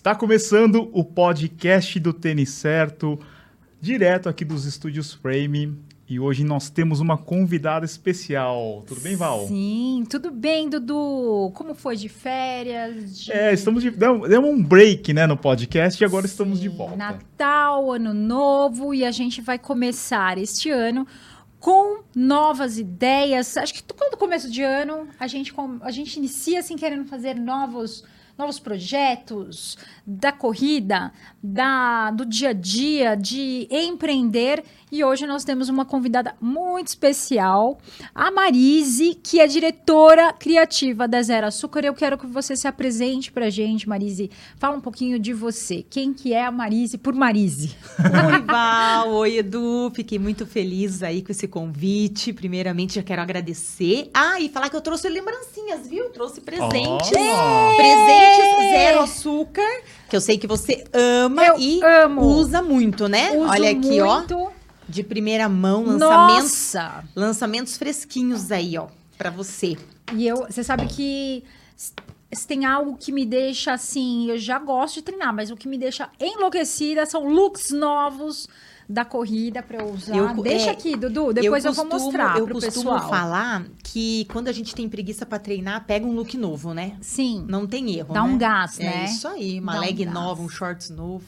Está começando o podcast do Tênis Certo, direto aqui dos estúdios Frame. E hoje nós temos uma convidada especial. Tudo bem, Val? Sim, tudo bem, Dudu. Como foi de férias? De... É, estamos de. Demos um break né, no podcast e agora Sim, estamos de volta. Natal, Ano Novo, e a gente vai começar este ano com novas ideias. Acho que todo começo de ano a gente, a gente inicia assim querendo fazer novos novos projetos da corrida, da, do dia a dia, de empreender. E hoje nós temos uma convidada muito especial, a Marise, que é diretora criativa da Zero Açúcar. Eu quero que você se apresente para a gente, Marise. Fala um pouquinho de você. Quem que é a Marise por Marise? Oi, Val. Oi, Edu. Fiquei muito feliz aí com esse convite. Primeiramente, já quero agradecer. Ah, e falar que eu trouxe lembrancinhas, viu? Trouxe presentes. Oh. Presentes zero açúcar, que eu sei que você ama eu e amo. usa muito, né? Uso Olha aqui, muito. ó de primeira mão, lançamentos, Nossa! lançamentos fresquinhos aí, ó, para você. E eu, você sabe que se tem algo que me deixa assim, eu já gosto de treinar, mas o que me deixa enlouquecida são looks novos da corrida para eu usar. Eu, Deixa é, aqui, Dudu, depois eu, costumo, eu vou mostrar Eu pro costumo pessoal. falar que quando a gente tem preguiça para treinar, pega um look novo, né? Sim. Não tem erro, Dá né? um gás, é né? É isso aí, uma Dá leg um nova, um shorts novo.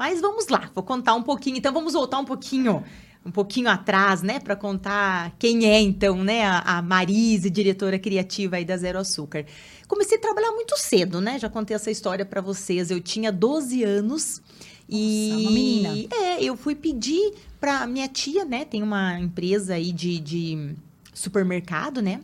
Mas vamos lá, vou contar um pouquinho. Então vamos voltar um pouquinho um pouquinho atrás, né, para contar quem é então, né, a, a Marise, diretora criativa aí da Zero Açúcar. Comecei a trabalhar muito cedo, né? Já contei essa história para vocês. Eu tinha 12 anos e Nossa, uma menina. é, eu fui pedir para minha tia, né, tem uma empresa aí de, de supermercado, né?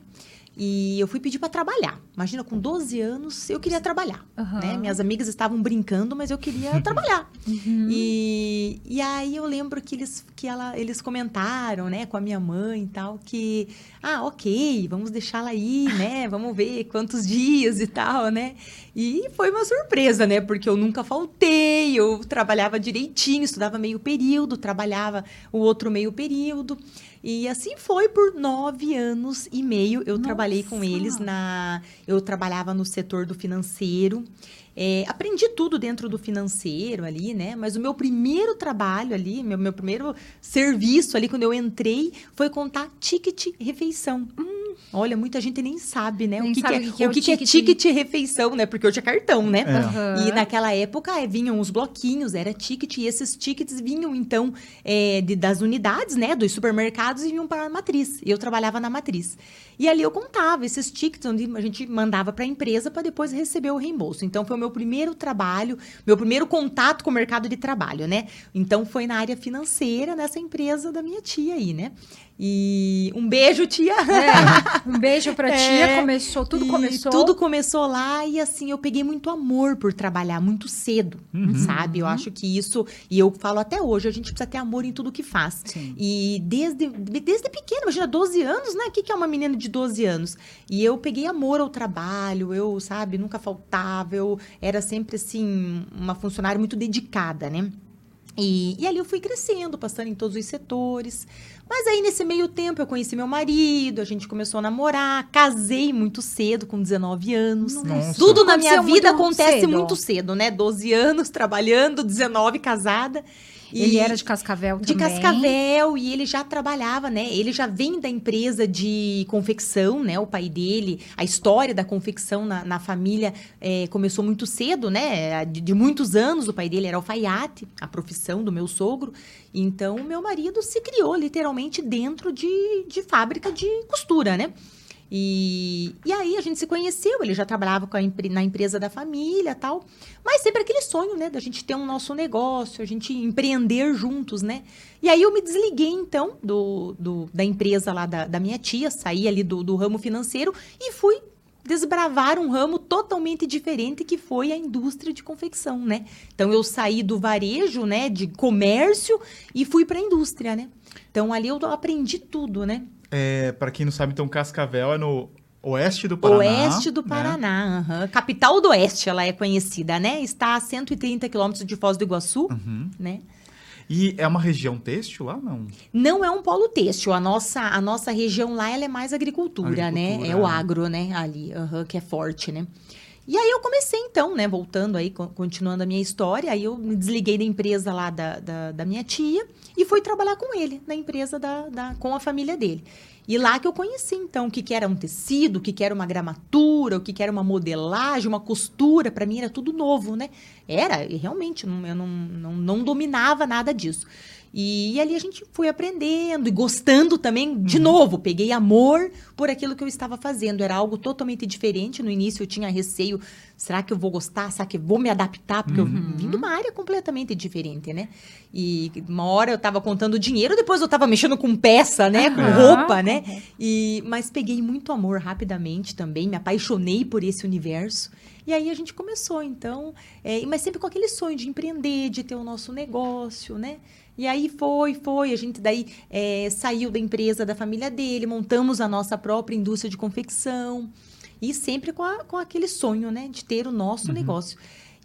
E eu fui pedir para trabalhar. Imagina, com 12 anos, eu queria trabalhar. Uhum. Né? Minhas amigas estavam brincando, mas eu queria trabalhar. Uhum. E, e aí eu lembro que eles, que ela, eles comentaram, né, com a minha mãe e tal, que, ah, ok, vamos deixá-la aí, né? Vamos ver quantos dias e tal, né? E foi uma surpresa, né? Porque eu nunca faltei, eu trabalhava direitinho, estudava meio período, trabalhava o outro meio período. E assim foi por nove anos e meio. Eu Nossa. trabalhei com eles na. Eu trabalhava no setor do financeiro. É, aprendi tudo dentro do financeiro ali, né? Mas o meu primeiro trabalho ali, meu, meu primeiro serviço ali, quando eu entrei, foi contar ticket refeição. Hum, olha, muita gente nem sabe, né? Nem o que, sabe que, é, o que, é, o que, que é ticket refeição, né? Porque hoje é cartão, né? É. Uhum. E naquela época é, vinham os bloquinhos, era ticket, e esses tickets vinham, então, é, de, das unidades, né? Dos supermercados e vinham para a matriz. Eu trabalhava na matriz. E ali eu contava esses tickets, onde a gente mandava para a empresa para depois receber o reembolso. Então, foi o meu primeiro trabalho, meu primeiro contato com o mercado de trabalho, né? Então, foi na área financeira, nessa empresa da minha tia aí, né? E um beijo, tia! É, um beijo pra tia, É, começou, tudo começou. Tudo começou lá e assim, eu peguei muito amor por trabalhar muito cedo, Uhum. sabe? Eu acho que isso, e eu falo até hoje, a gente precisa ter amor em tudo que faz. Sim. E desde, desde pequena, imagina, 12 anos, né? O que, que é uma menina de 12 anos? E eu peguei amor ao trabalho, eu, sabe, nunca faltava, eu era sempre, assim, uma funcionária muito dedicada, né? E, e ali eu fui crescendo, passando em todos os setores. Mas aí, nesse meio tempo, eu conheci meu marido, a gente começou a namorar, casei muito cedo, com 19 anos. Nossa. Tudo na minha Aconteceu vida muito acontece cedo. muito cedo, né? 12 anos trabalhando, 19 casada. E- Ele era de Cascavel de também. Cascavel e ele já trabalhava, né? Ele já vem da empresa de confecção, né? O pai dele, a história da confecção na, na família eh, começou muito cedo, né? De, de muitos anos, o pai dele era alfaiate, a profissão do meu sogro. Então, o meu marido se criou literalmente dentro de, de fábrica de costura, né? E, e aí a gente se conheceu, ele já trabalhava com a na empresa da família tal. Mas sempre aquele sonho, né? Da gente ter um nosso negócio, a gente empreender juntos, né? E aí eu me desliguei, então, do, do- da empresa lá da, da minha tia, saí ali do, do ramo financeiro e fui desbravar um ramo totalmente diferente que foi a indústria de confecção, né? Então eu saí do varejo, né, de comércio e fui para a indústria, né? Então ali eu aprendi tudo, né? É, para quem não sabe, então Cascavel é no oeste do Paraná. Oeste do né? Paraná, aham. capital do Oeste, ela é conhecida, né? Está a 130 quilômetros de Foz do Iguaçu, Uhum. né? E é uma região têxtil lá, não? Não é um polo têxtil, a nossa, a nossa região lá ela é mais agricultura, né? Agricultura, É o é. agro, né? Ali, aham, que é forte, né? E aí eu comecei então, né, voltando aí, co- continuando a minha história, aí eu me desliguei da empresa lá da, da, da minha tia e fui trabalhar com ele, na empresa da, da, com a família dele. E lá que eu conheci, então, o que, que era um tecido, o que, que era uma gramatura, o que, que era uma modelagem, uma costura. Para mim era tudo novo, né? Era, realmente, eu não, não, não dominava nada disso. E, ali a gente foi aprendendo e gostando também, de novo, peguei amor por aquilo que eu estava fazendo. Era algo totalmente diferente. No início eu tinha receio, será que eu vou gostar? Será que eu vou me adaptar? Porque eu vim de uma área completamente diferente, né? E uma hora eu estava contando dinheiro, depois eu estava mexendo com peça, né? Com roupa, né? E, mas peguei muito amor rapidamente também, me apaixonei por esse universo. E aí a gente começou, então, é, mas sempre com aquele sonho de empreender, de ter o nosso negócio, né? E aí foi, foi, a gente daí é, saiu da empresa da família dele, montamos a nossa própria indústria de confecção. E sempre com, a- com aquele sonho, né? De ter o nosso negócio.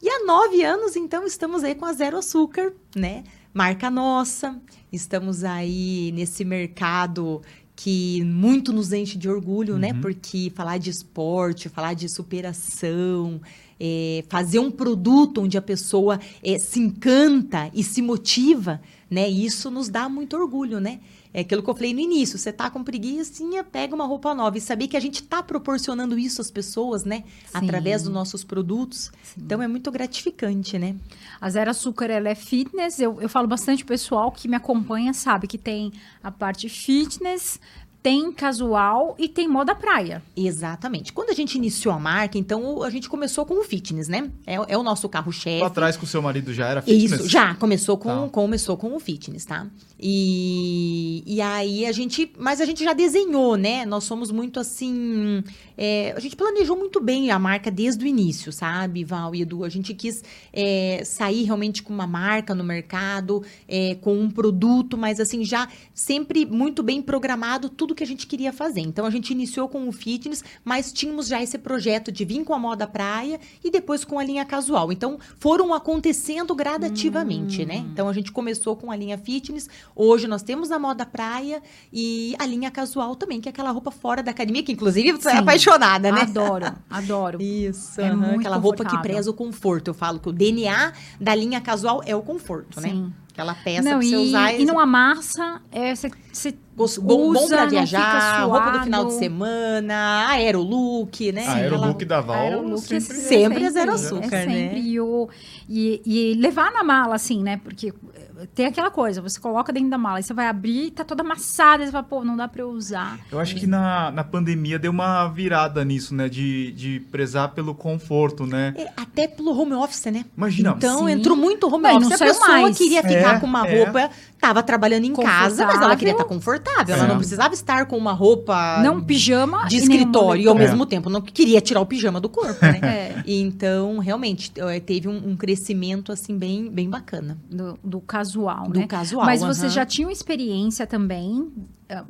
E há nove anos, então, estamos aí com a Zero Açúcar, né? Marca nossa. Estamos aí nesse mercado que muito nos enche de orgulho, né? Porque falar de esporte, falar de superação, é, fazer um produto onde a pessoa é, se encanta e se motiva, né? Isso nos dá muito orgulho, né? É aquilo que eu falei no início, você tá com preguiçinha, pega uma roupa nova. E saber que a gente tá proporcionando isso às pessoas, né? Através dos nossos produtos. Então é muito gratificante, né? A Zero Açúcar, ela é fitness. Eu, eu falo bastante, o pessoal que me acompanha sabe que tem a parte fitness, tem casual e tem moda praia. Exatamente. Quando a gente iniciou a marca, então a gente começou com o fitness, né? É, é o nosso carro-chefe. Lá atrás com o seu marido já era fitness? Isso, já começou com, Tá. começou com o fitness, tá? E, e aí a gente, mas a gente já desenhou, né? Nós somos muito assim, é, a gente planejou muito bem a marca desde o início, sabe, Val e Edu? A gente quis é, sair realmente com uma marca no mercado, é, com um produto, mas assim já sempre muito bem programado tudo que a gente queria fazer. Então a gente iniciou com o fitness, mas tínhamos já esse projeto de vir com a moda praia e depois com a linha casual. Então foram acontecendo gradativamente, né? Então a gente começou com a linha fitness, hoje nós temos a moda praia e a linha casual também, que é aquela roupa fora da academia, que inclusive você é Sim. apaixonada, né? Adoro, adoro. Isso, É muito aquela roupa que preza o conforto. Eu falo que o DNA da linha casual é o conforto, né? Sim. Aquela peça não, pra você e, usar. e não amassa, é, você, você Bom, bom usa, pra não viajar, roupa do final de semana, aerolook, né? Ah, era o Aquela- look da Val Aerolook sempre... é Sempre é zero açúcar, é né? sempre. E, o, e, e levar na mala, assim, né? Porque eh, tem aquela coisa, você coloca dentro da mala, e você vai abrir e tá toda amassada, e você fala, pô, não dá pra eu usar. Eu acho que na, na pandemia deu uma virada nisso, né? De, de prezar pelo conforto, né? É, até pelo home office, né? Imagina. Então, Sim. entrou muito home Não, e office. não a pessoa mais. queria ficar É, com uma é. roupa, tava trabalhando em casa, mas ela queria estar confortável. Ela É. não precisava estar com uma roupa não pijama de escritório e ao mesmo tempo não queria tirar o pijama do corpo, né? É, Então, realmente, eh, teve um, um crescimento, assim, bem, bem bacana. do, do casual, Do né? casual, Mas você aham. já tinha uma experiência também, eh,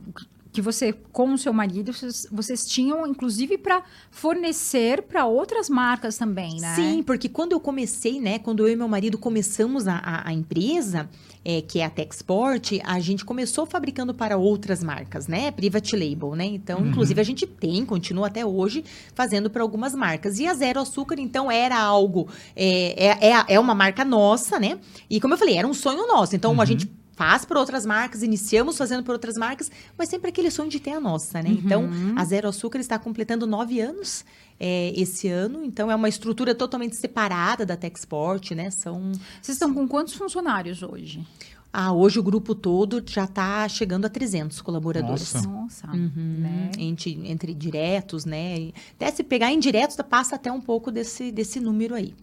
que você, com o seu marido, vocês, vocês tinham, inclusive, para fornecer para outras marcas também, né? Sim, porque quando eu comecei, né? Quando eu e meu marido começamos a, a, a empresa, é, que é a Techsport, a gente começou fabricando para outras marcas, né? Private Label, né? Então, Uhum. inclusive, a gente tem, continua até hoje, fazendo para algumas marcas. E a Zero Açúcar, então, era algo... É, é, é, é uma marca nossa, né? E como eu falei, era um sonho nosso. Então, Uhum. a gente faz para outras marcas, iniciamos fazendo para outras marcas, mas sempre aquele sonho de ter a nossa, né? Então, Uhum. a Zero Açúcar está completando nove anos é, esse ano, então é uma estrutura totalmente separada da Techsport, né? São. Vocês estão com quantos funcionários hoje? Ah, hoje o grupo todo já está chegando a 300 colaboradores. Nossa. Nossa, Uhum, né? entre, entre diretos, né? Até se pegar indiretos, passa até um pouco desse, desse número aí.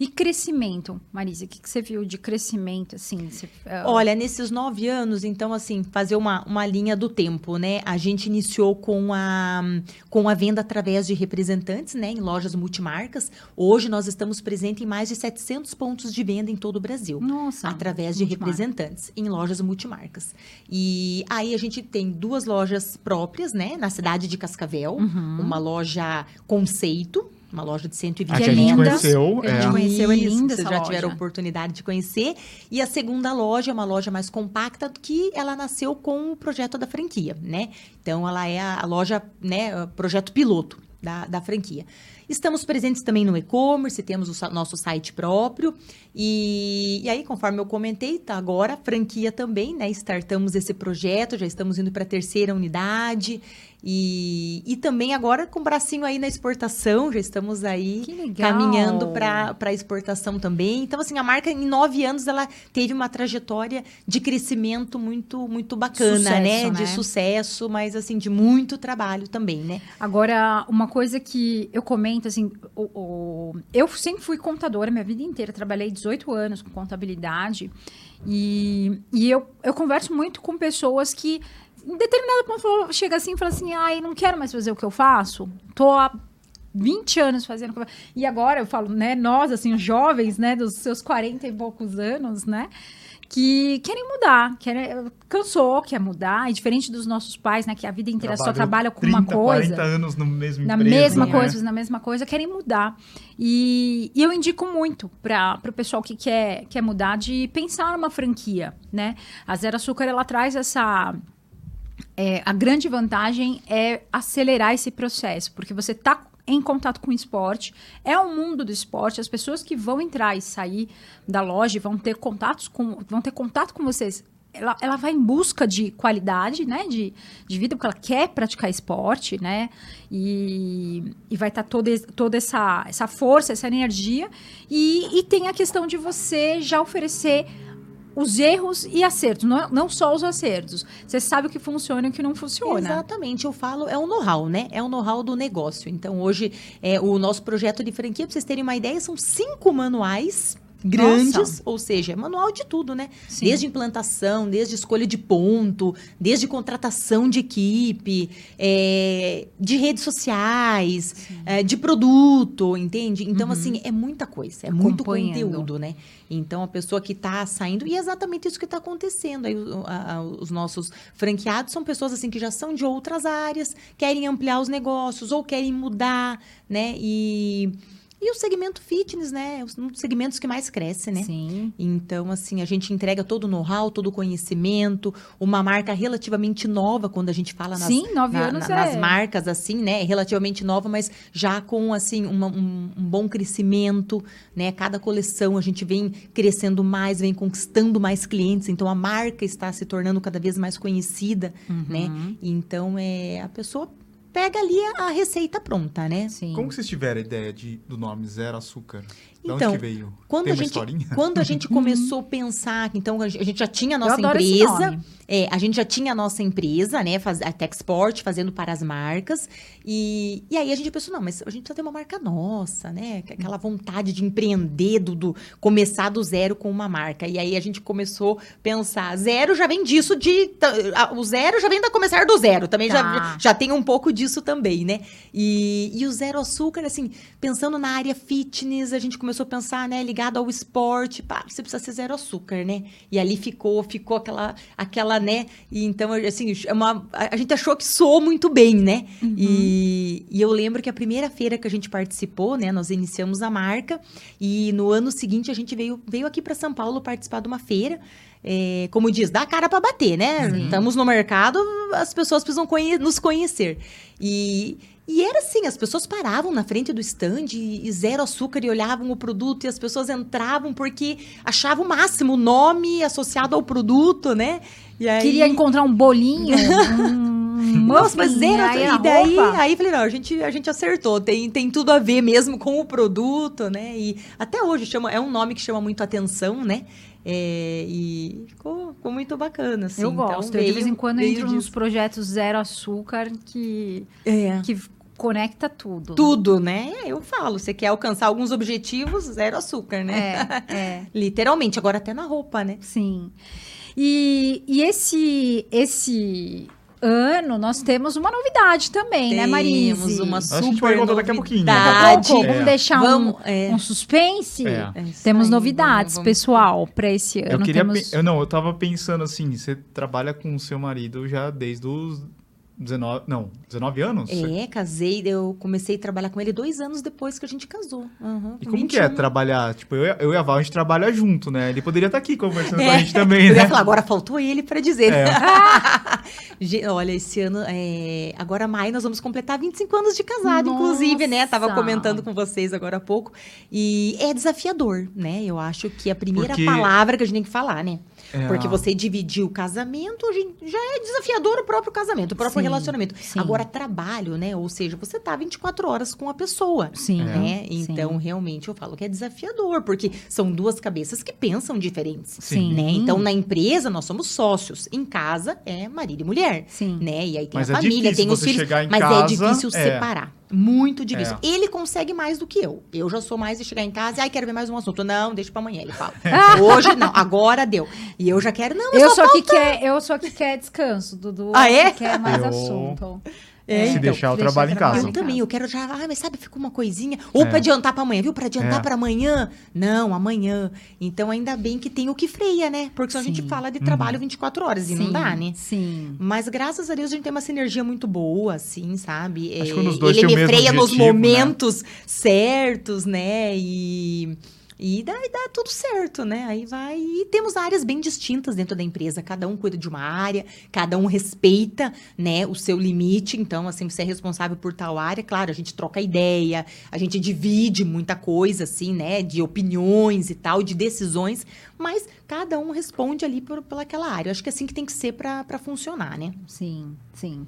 E crescimento, Marisa, o que, que você viu de crescimento, assim? Você, eh, Olha, nesses nove anos, então, assim, fazer uma, uma linha do tempo, né? A gente iniciou com a, com a venda através de representantes, né? Em lojas multimarcas. Hoje nós estamos presentes em mais de 700 pontos de venda em todo o Brasil. Nossa. através de multimarca. representantes em lojas multimarcas. E aí a gente tem duas lojas próprias, né? Na cidade de Cascavel, Uhum. uma loja conceito, uma loja de 120 A que é a gente linda. conheceu. A gente é. conheceu, é linda Vocês já tiveram a loja. oportunidade de conhecer. E a segunda loja é uma loja mais compacta, que ela nasceu com o projeto da franquia, né? Então, ela é a, loja, né? o Projeto piloto da, da franquia. Estamos presentes também no e-commerce, temos o nosso site próprio. E, e aí, conforme eu comentei, tá agora a franquia também, né? Startamos esse projeto, já estamos indo para a terceira unidade. E, e também agora com o bracinho aí na exportação, já estamos aí caminhando para a exportação também. Então, assim, a marca em nove anos ela teve uma trajetória de crescimento muito, muito bacana, Sucesso, né? né? De sucesso, mas assim, de muito trabalho também, né? Agora, uma coisa que eu comento, assim, o, o- eu sempre fui contadora minha vida inteira, trabalhei 18 anos com contabilidade e, e eu, eu converso muito com pessoas que, em determinado ponto, chega assim e fala assim, ai, não quero mais fazer o que eu faço, tô há 20 anos fazendo... o que eu faço." E agora eu falo, né, nós, assim, jovens, né, dos seus 40 e poucos anos, né, que querem mudar, querem, cansou, quer mudar, e diferente dos nossos pais, né, que a vida inteira só trabalha com uma coisa 40 anos no mesmo na empresa, mesma né? coisa, na mesma coisa, querem mudar. E, e eu indico muito para o pessoal que quer, quer mudar de pensar numa franquia, né? A Zero Açúcar, ela traz essa... é, a grande vantagem é acelerar esse processo, porque você está em contato com o esporte, é o mundo do esporte, as pessoas que vão entrar e sair da loja vão ter contatos com, vão ter contato com vocês. Ela, ela vai em busca de qualidade, né, de, de vida, porque ela quer praticar esporte, né, e, e vai estar toda, toda essa, essa força, essa energia, e, e tem a questão de você já oferecer os erros e acertos, não, não só os acertos. Você sabe o que funciona e o que não funciona. Exatamente, eu falo, é o know-how, né? É o know-how do negócio. Então, hoje, é, o nosso projeto de franquia, para vocês terem uma ideia, são cinco manuais grandes, Nossa. ou seja, é manual de tudo, né? Sim. Desde implantação, desde escolha de ponto, desde contratação de equipe, é, de redes sociais, é, de produto, entende? Então, assim, é muita coisa, é muito conteúdo, né? Então, a pessoa que está saindo, e é exatamente isso que está acontecendo. Aí, a- a- os nossos franqueados são pessoas assim que já são de outras áreas, querem ampliar os negócios ou querem mudar, né? E, e o segmento fitness, né? Um dos segmentos que mais cresce, né? Sim. Então, assim, a gente entrega todo o know-how, todo o conhecimento, uma marca relativamente nova quando a gente fala nas, Sim, nove na- anos na- é... nas marcas, assim, né? Relativamente nova, mas já com, assim, uma- um, um bom crescimento, né? Cada coleção a gente vem crescendo mais, vem conquistando mais clientes, então a marca está se tornando cada vez mais conhecida, né? Uhum. Então, é, a pessoa pega ali a, a receita pronta, né? Sim. Como que vocês tiveram a ideia de, do nome Zero Açúcar? De Então, onde que veio? Quando Tem a uma gente, historinha? quando a gente começou a pensar, então a gente já tinha a Eu nossa empresa, nome. é, a gente já tinha a nossa empresa, né, faz, a Techsport, fazendo para as marcas, e, e aí a gente pensou, não, mas a gente precisa ter uma marca nossa, né, que- aquela vontade de empreender, do, do- começar do zero com uma marca, e aí a gente começou a pensar, zero já vem disso de, a- o zero já vem da começar do zero, também Tá. já, já tem um pouco disso também, né, e, e o zero açúcar, assim, pensando na área fitness, a gente começou a pensar, né, ligado ao esporte, pá, você precisa ser zero açúcar, né? E ali ficou, ficou aquela, aquela, né? E então, assim, é uma, a gente achou que soou muito bem, né? E, e eu lembro que a primeira feira que a gente participou, né, nós iniciamos a marca e no ano seguinte a gente veio, veio aqui para São Paulo participar de uma feira. É, como diz, dá cara para bater, né? Estamos no mercado, as pessoas precisam conhe- nos conhecer. E, e era assim, as pessoas paravam na frente do stand e, e zero açúcar e olhavam o produto e as pessoas entravam porque achavam o máximo o nome associado ao produto, né? Aí... Queria encontrar um bolinho, um Nossa, mas zero aí a E daí, roupa. aí falei, não, a gente, a gente acertou. Tem, tem tudo a ver mesmo com o produto, né? E até hoje chama, é um nome que chama muito atenção, né? É, e ficou, ficou muito bacana, assim. Eu Então, gosto. eu de veio- vez em quando entro nos disso. projetos zero açúcar que, É. que conecta tudo. Tudo, né? Eu falo, você quer alcançar alguns objetivos, zero açúcar, né? É, é. Literalmente, agora até na roupa, né? Sim. E, e esse, esse ano nós temos uma novidade também, né, Marise? Temos uma que a gente super vai contar daqui a pouquinho. Daqui a pouco, É. vamos deixar um- Vamos, é. um, suspense. É. É Temos aí, novidades, vamos- vamos- pessoal, para esse ano. Eu queria. temos... Eu não, eu tava pensando assim, você trabalha com o seu marido já desde os 19, não, 19 anos? É, casei, eu comecei a trabalhar com ele dois anos depois que a gente casou. Uhum, E com como que é 21. trabalhar? Tipo, eu, eu e a Val, a gente trabalha junto, né? Ele poderia estar aqui conversando com a É, gente também, Eu né? ia falar, agora faltou ele para dizer. É. Olha, esse ano, é, agora maio, nós vamos completar 25 anos de casado, Nossa! inclusive, né? Tava comentando com vocês agora há pouco. E é desafiador, né? Eu acho que a primeira Porque- palavra que a gente tem que falar, né? É, Porque você dividir o casamento já é desafiador o próprio casamento, o próprio Sim, relacionamento. sim. Agora, trabalho, né? Ou seja, você tá 24 horas com a pessoa. Sim. É. Né? Sim. Então, realmente, eu falo que é desafiador, porque são duas cabeças que pensam diferentes. Sim. Né? Então, na empresa, nós somos sócios. Em casa, é marido e mulher. Sim. Né? E aí tem Mas a é família, tem os filhos. mas casa, é difícil é. separar. Muito difícil. É. Ele consegue mais do que eu. Eu já sou mais de chegar em casa e ai, quero ver mais um assunto. Não, deixa pra amanhã, ele fala. Hoje não, agora deu. E eu já quero, não, mas Eu só sou, que quer, eu sou que quer descanso, Dudu. Ah, é? Que quer mais Eu- assunto. É, Se então, deixar o deixar trabalho em casa. Eu também, eu quero já, ah, mas sabe, fica uma coisinha. Ou É. pra adiantar pra amanhã, viu? Pra adiantar É. pra amanhã. Não, amanhã. Então, ainda bem que tem o que freia, né? Porque senão a gente Sim. fala de Uhum. trabalho 24 horas e não dá, né? Sim. Mas graças a Deus a gente tem uma sinergia muito boa, assim, sabe? Acho É, que quando os dois ele me mesmo freia nos objetivo, né? momentos certos, né? E. E dá, e dá tudo certo, né? Aí vai. E temos áreas bem distintas dentro da empresa. Cada um cuida de uma área, cada um respeita, né, o seu limite. Então, assim, você é responsável por tal área. Claro, a gente troca ideia, a gente divide muita coisa, assim, né? De opiniões e tal, de decisões. Mas cada um responde ali por, pelaquela área. Eu acho que é assim que tem que ser para funcionar, né? Sim, sim.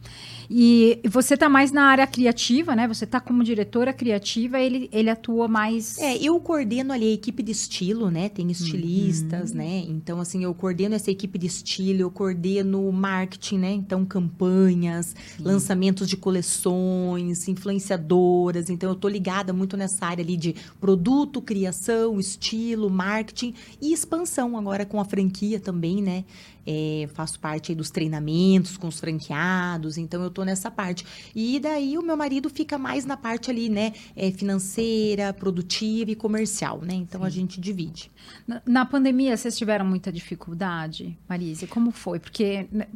E você tá mais na área criativa, né? Você tá como diretora criativa, ele, ele atua mais. É, eu coordeno ali a equipe de estilo, né? Tem estilistas, Uhum. né? Então, assim, eu coordeno essa equipe de estilo, eu coordeno marketing, né? Então, campanhas, lançamentos de coleções, influenciadoras. Então, eu tô ligada muito nessa área ali de produto, criação, estilo, marketing e expansão agora com a franquia também, né? É, faço parte dos treinamentos com os franqueados, então eu tô nessa parte. E daí o meu marido fica mais na parte ali, né, é, financeira, produtiva e comercial, né? Então a gente divide. Na, na pandemia, vocês tiveram muita dificuldade, Marise? Como foi? Porque né,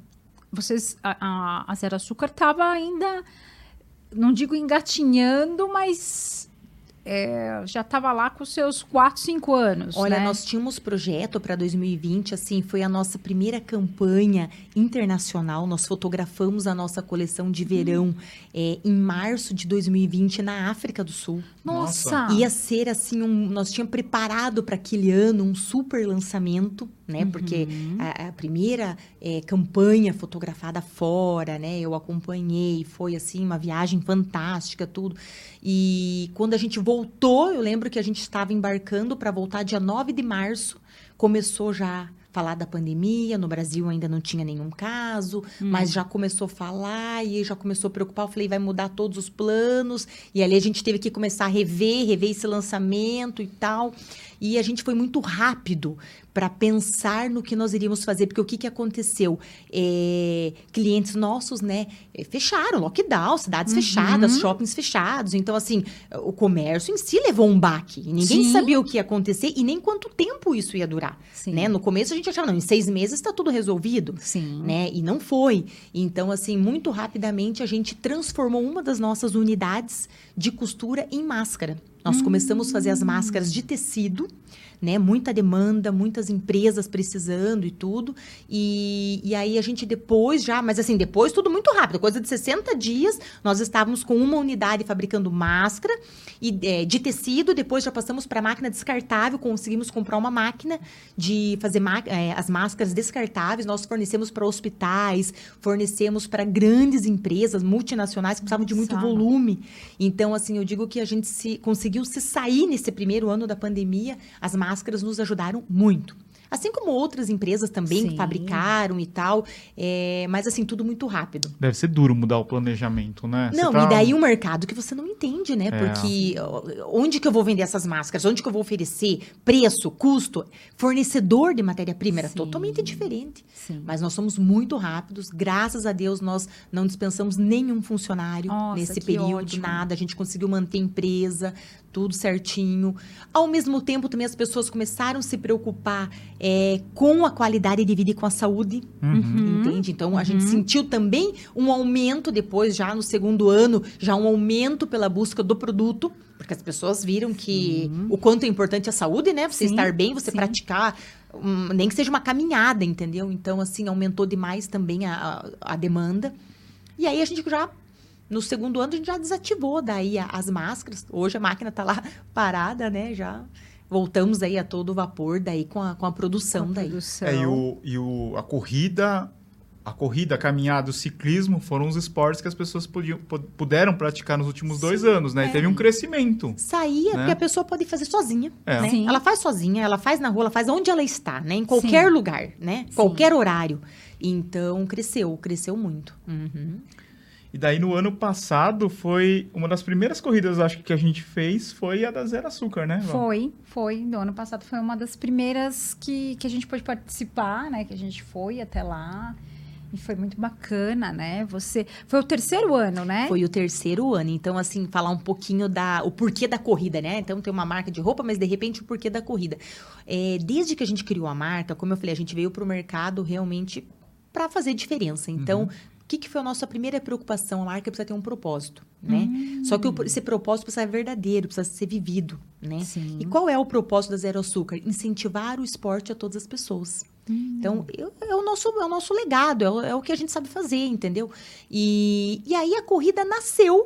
vocês, a, a, a Zero Açúcar estava ainda, não digo engatinhando, mas é, já estava lá com seus 4, 5 anos. Olha, né? nós tínhamos projeto para 2020, assim, foi a nossa primeira campanha internacional. Nós fotografamos a nossa coleção de verão é, em março de 2020 na África do Sul. Nossa! Ia ser assim, um, nós tínhamos preparado para aquele ano um super lançamento, né? Porque a, a primeira é, campanha fotografada fora, né? Eu acompanhei, foi assim uma viagem fantástica, tudo. E quando a gente voltou, eu lembro que a gente estava embarcando para voltar dia 9 de março, começou já falar da pandemia, no Brasil ainda não tinha nenhum caso, mas já começou a falar e já começou a preocupar. Eu falei, vai mudar todos os planos. E ali a gente teve que começar a rever, rever esse lançamento e tal. E a gente foi muito rápido para pensar no que nós iríamos fazer, porque o que, que aconteceu? É, clientes nossos, né, eh, fecharam, lockdown, cidades fechadas, shoppings fechados. Então, assim, o comércio em si levou um baque. Ninguém Sim. sabia o que ia acontecer e nem quanto tempo isso ia durar. Sim. Né? No começo a gente achava, não, em seis meses está tudo resolvido Sim. né? E não foi. Então, assim, muito rapidamente a gente transformou uma das nossas unidades de costura em máscara. Nós começamos a fazer as máscaras de tecido, né? Muita demanda, muitas empresas precisando e tudo. E, e aí a gente depois já, mas assim, depois tudo muito rápido, coisa de 60 dias, nós estávamos com uma unidade fabricando máscara e, é, de tecido, depois já passamos para máquina descartável, conseguimos comprar uma máquina de fazer é, as máscaras descartáveis. Nós fornecemos para hospitais, fornecemos para grandes empresas multinacionais que precisavam de muito Nossa. volume. Então, assim, eu digo que a gente se, conseguiu se sair nesse primeiro ano da pandemia. As máscaras nos ajudaram muito. Assim como outras empresas também que Sim. fabricaram e tal. é, mas, assim, tudo muito rápido. Deve ser duro mudar o planejamento, né? Não, tá- e daí um mercado que você não entende, né? É. Porque onde que eu vou vender essas máscaras? Onde que eu vou oferecer? Preço, custo, fornecedor de matéria-prima era Sim. totalmente diferente. Sim. Mas nós somos muito rápidos. Graças a Deus, nós não dispensamos nenhum funcionário Nossa, nesse que período, ótimo. nada. A gente conseguiu manter a empresa, tudo certinho. Ao mesmo tempo, também as pessoas começaram a se preocupar é, com a qualidade de vida e com a saúde. Uhum. Entende? Então a gente sentiu também um aumento depois, já no segundo ano, já um aumento pela busca do produto, porque as pessoas viram que o quanto é importante a saúde, né? Você Sim, estar bem, você sim. praticar, hum, nem que seja uma caminhada, entendeu? Então, assim, aumentou demais também a, a, a demanda. E aí a gente já. No segundo ano, a gente já desativou daí a- as máscaras. Hoje a máquina está lá parada, né? Já voltamos aí a todo vapor daí com a, com a produção Com a daí. produção. É, e o, e o, a corrida, a corrida, a caminhada, o ciclismo foram os esportes que as pessoas podiam, pu- puderam praticar nos últimos dois anos, né? E teve um crescimento. Saía, Né? porque a pessoa pode fazer sozinha, É. né? Sim. Ela faz sozinha, ela faz na rua, ela faz onde ela está, né? Em qualquer Sim. lugar, né? Sim. Qualquer horário. Então, cresceu, cresceu muito. Uhum. E daí no ano passado foi uma das primeiras corridas, acho que que a gente fez foi a da Zero Açúcar, né? Val? Foi, foi. No ano passado foi uma das primeiras que, que a gente pôde participar, né? Que a gente foi até lá. E foi muito bacana, né? Você. Foi o terceiro ano, né? Foi o terceiro ano. Então, assim, falar um pouquinho da o porquê da corrida, né? Então, tem uma marca de roupa, mas de repente o porquê da corrida. É, desde que a gente criou a marca, como eu falei, a gente veio para o mercado realmente para fazer diferença. Então, o que, que foi a nossa primeira preocupação? A marca precisa ter um propósito, né? Só que o- esse propósito precisa ser verdadeiro, precisa ser vivido, né? Sim. E qual é o propósito da Zero Açúcar? Incentivar o esporte a todas as pessoas. Então, eu- é, o nosso, é o nosso legado, é o, é o que a gente sabe fazer, entendeu? E, e aí a corrida nasceu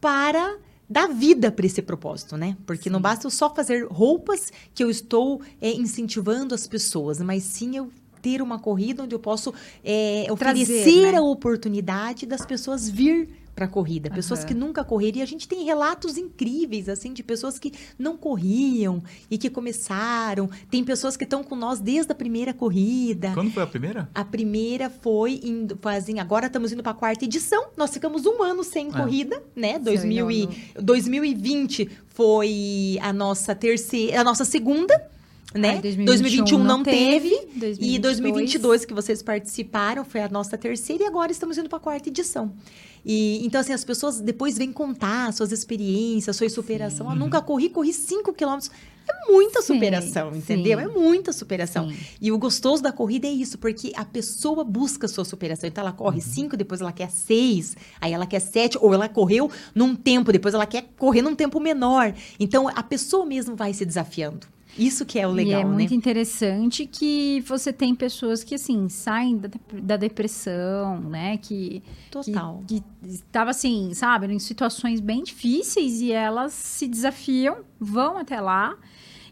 para dar vida para esse propósito, né? Porque não basta eu só fazer roupas que eu estou é, incentivando as pessoas, mas sim eu ter uma corrida onde eu posso é, Trazer, oferecer né? a oportunidade das pessoas vir para a corrida, pessoas Aham. que nunca correram. E a gente tem relatos incríveis, assim, de pessoas que não corriam e que começaram. Tem pessoas que estão com nós desde a primeira corrida. Quando foi a primeira? A primeira foi em, fazem, agora estamos indo para a quarta edição. Nós ficamos um ano sem É. corrida, né? Foi 2000 e, no- 2020 foi a nossa terceira, a nossa segunda, né? Ai, 2021 2021 não teve. teve, E 2022 2022 que vocês participaram foi a nossa terceira e agora estamos indo para a quarta edição. E então assim as pessoas depois vêm contar suas experiências, sua superação. Ah, nunca corri, corri 5 quilômetros. É muita Sim, superação, sim. entendeu? É muita superação. Sim. E o gostoso da corrida é isso, porque a pessoa busca a sua superação. Então, ela corre cinco, depois ela quer seis, aí ela quer sete, ou ela correu num tempo, depois ela quer correr num tempo menor. Então, a pessoa mesmo vai se desafiando. Isso que é o legal, e é né? muito interessante que você tem pessoas que, assim, saem da, da depressão, né? Que, Total. Que estava assim, sabe, em situações bem difíceis e elas se desafiam, vão até lá,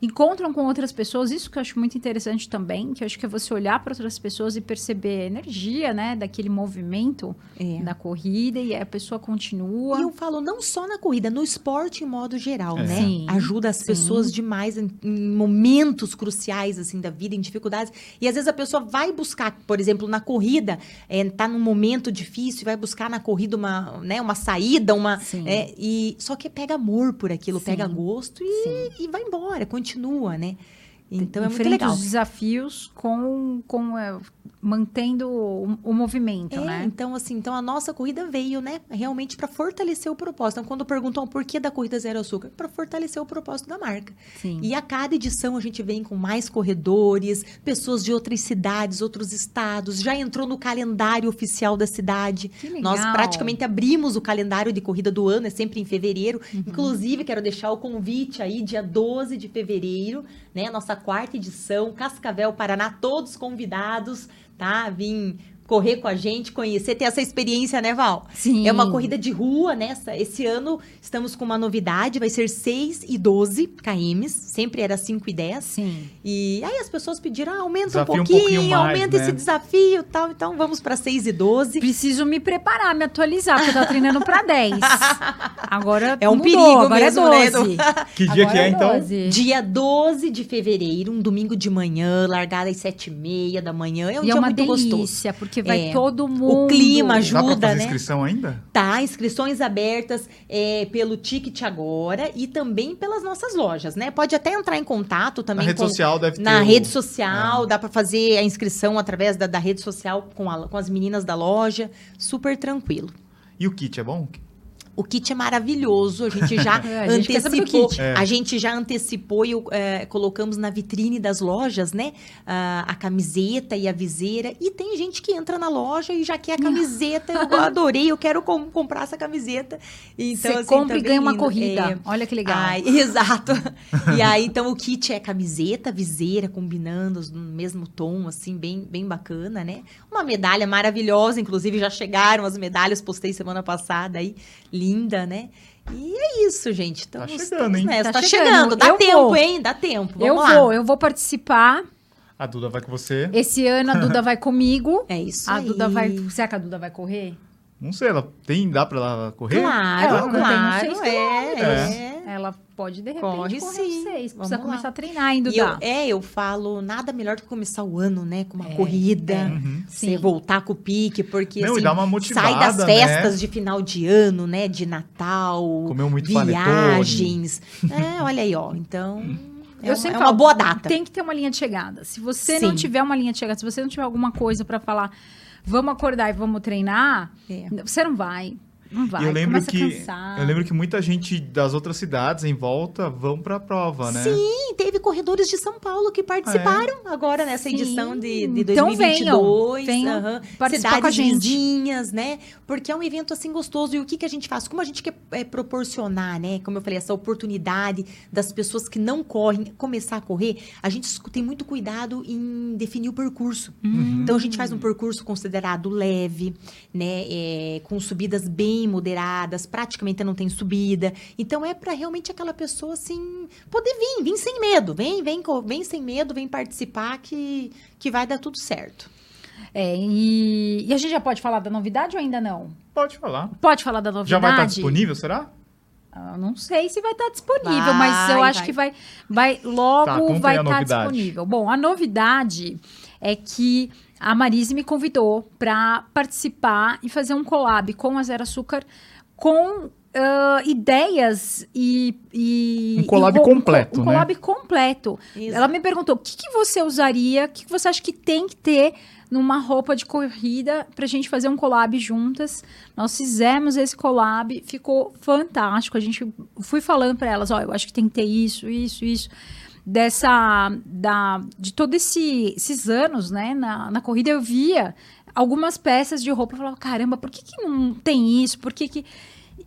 encontram com outras pessoas. Isso que eu acho muito interessante também, que eu acho que é você olhar para outras pessoas e perceber a energia, né, daquele movimento É. da corrida e a pessoa continua. E eu falo não só na corrida, no esporte em modo geral, É. né? Sim, Ajuda as sim. pessoas demais em, em momentos cruciais, assim, da vida, em dificuldades. E às vezes a pessoa vai buscar, por exemplo, na corrida, é, tá num momento difícil, vai buscar na corrida uma, né, uma saída, uma... Sim. é, e Só que pega amor por aquilo, Sim. pega gosto e, e vai embora, continua, né? Então é muito Enfrenta legal. os desafios com, com é, mantendo o, o movimento, É, né? então assim, então a nossa corrida veio, né, realmente para fortalecer o propósito. Então, quando perguntam o porquê da corrida zero açúcar, para fortalecer o propósito da marca. Sim. E a cada edição a gente vem com mais corredores, pessoas de outras cidades, outros estados, já entrou no calendário oficial da cidade. Nós praticamente abrimos o calendário de corrida do ano, é sempre em fevereiro. Uhum. Inclusive, quero deixar o convite aí, dia 12 de fevereiro, né? Nossa quarta edição, Cascavel, Paraná, todos convidados, tá? Vim correr com a gente, conhecer, ter essa experiência, né, Val? Sim. É uma corrida de rua, nessa. Esse ano estamos com uma novidade, vai ser 6 e 12 km, sempre era 5 e 10. Sim. E aí as pessoas pediram, ah, aumenta Desafio um um pouquinho, pouquinho mais, aumenta né? esse desafio, tal. Então vamos para 6 e 12. Preciso me preparar, me atualizar, porque eu tava treinando pra 10. Agora É um mudou, perigo agora mesmo, é né, 12. Que dia Agora que é, então? 12. Dia 12 de fevereiro, um domingo de manhã, largada às 7 e meia da manhã. É um E é dia uma muito gostoso. delícia, porque vai É. todo mundo. O clima Dá ajuda, pra fazer né? inscrição ainda? Tá, inscrições abertas é, pelo Ticket Agora e também pelas nossas lojas, né? Pode até entrar em contato também Na rede com, social deve ter. Na o- rede social, É. dá pra fazer a inscrição através da, da rede social com, a- com as meninas da loja. Super tranquilo. E o kit é bom? O kit é maravilhoso, a gente já É, a gente quer saber do antecipou. kit. É. A gente já antecipou e é, colocamos na vitrine das lojas, né? A, a camiseta e a viseira. E tem gente que entra na loja e já quer a camiseta. Eu adorei, eu quero com- comprar essa camiseta. Então, Você assim, compra e também ganha uma corrida. É, Olha que legal. Ai, exato. e aí, então, o kit é camiseta, viseira, combinando no mesmo tom, assim, bem, bem bacana, né? Uma medalha maravilhosa, inclusive já chegaram as medalhas, postei semana passada aí, linda, né? E é isso, gente. Então, Tá chegando, hein? Tá, Tá chegando, chegando. dá Eu tempo, vou. hein? Dá tempo. Vamos eu lá. vou, eu vou participar. A Duda vai com você. Esse ano a Duda vai comigo. É isso A aí. Duda vai. Será que a Duda vai correr? Não sei, ela tem, dá pra ela correr? Claro, Ela não tem claro, seis é, é. Ela pode, de repente, Corre correr sim. seis. Vamos Precisa lá. começar a treinar ainda, E eu, Duda. é, eu falo, nada melhor do que começar o ano, né? Com uma É, corrida. é. Uhum. Você voltar com o pique, porque Não, e assim, dá uma motivada, sai das né? festas de final de ano, né? De Natal, Comeu muito viagens. É, olha aí, ó. Então, é, Eu uma, sempre é uma falo, boa data. Tem que ter uma linha de chegada. Se você não Sim. tiver uma linha de chegada, se você não tiver alguma coisa pra falar, vamos acordar e vamos treinar, É. você não vai. Não vai. E eu lembro a que eu lembro que muita gente das outras cidades em volta vão pra prova, né? Sim, teve corredores de São Paulo que participaram agora nessa Sim. edição de, de Então 2022. venham, aham. participar com a Cidades gente. vizinhas, né? Porque é um evento assim gostoso. E o que, que a gente faz? Como a gente quer é, proporcionar, né? Como eu falei, essa oportunidade das pessoas que não correm começar a correr, a gente tem muito cuidado em definir o percurso. Hum. Então a gente faz um percurso considerado leve, né? é, com subidas bem moderadas, praticamente não tem subida. Então é para realmente aquela pessoa assim poder vir, vir sem medo, vem, vem, vem sem medo, vem participar que que vai dar tudo certo. É, e, e a gente já pode falar da novidade ou ainda não? Pode falar. Pode falar da novidade? Já vai estar disponível, será? Ah, não sei se vai estar disponível, Vai, mas eu acho vai. que vai, vai logo Tá, vai a estar novidade. disponível. Bom, a novidade é que a Marise me convidou para participar e fazer um collab com a Zero Açúcar com ah, ideias e, e Um collab e completo, um, né? collab completo. Exato. Ela me perguntou o que, que você usaria, o que, que você acha que tem que ter numa roupa de corrida pra gente fazer um collab juntas. Nós fizemos esse collab, ficou fantástico. A gente fui falando pra elas, ó, eu acho que tem que ter isso, isso, isso. Dessa, da, de todos esse, esses anos, né, na, na corrida eu via algumas peças de roupa, eu falava, caramba, por que, que não tem isso? Por que que...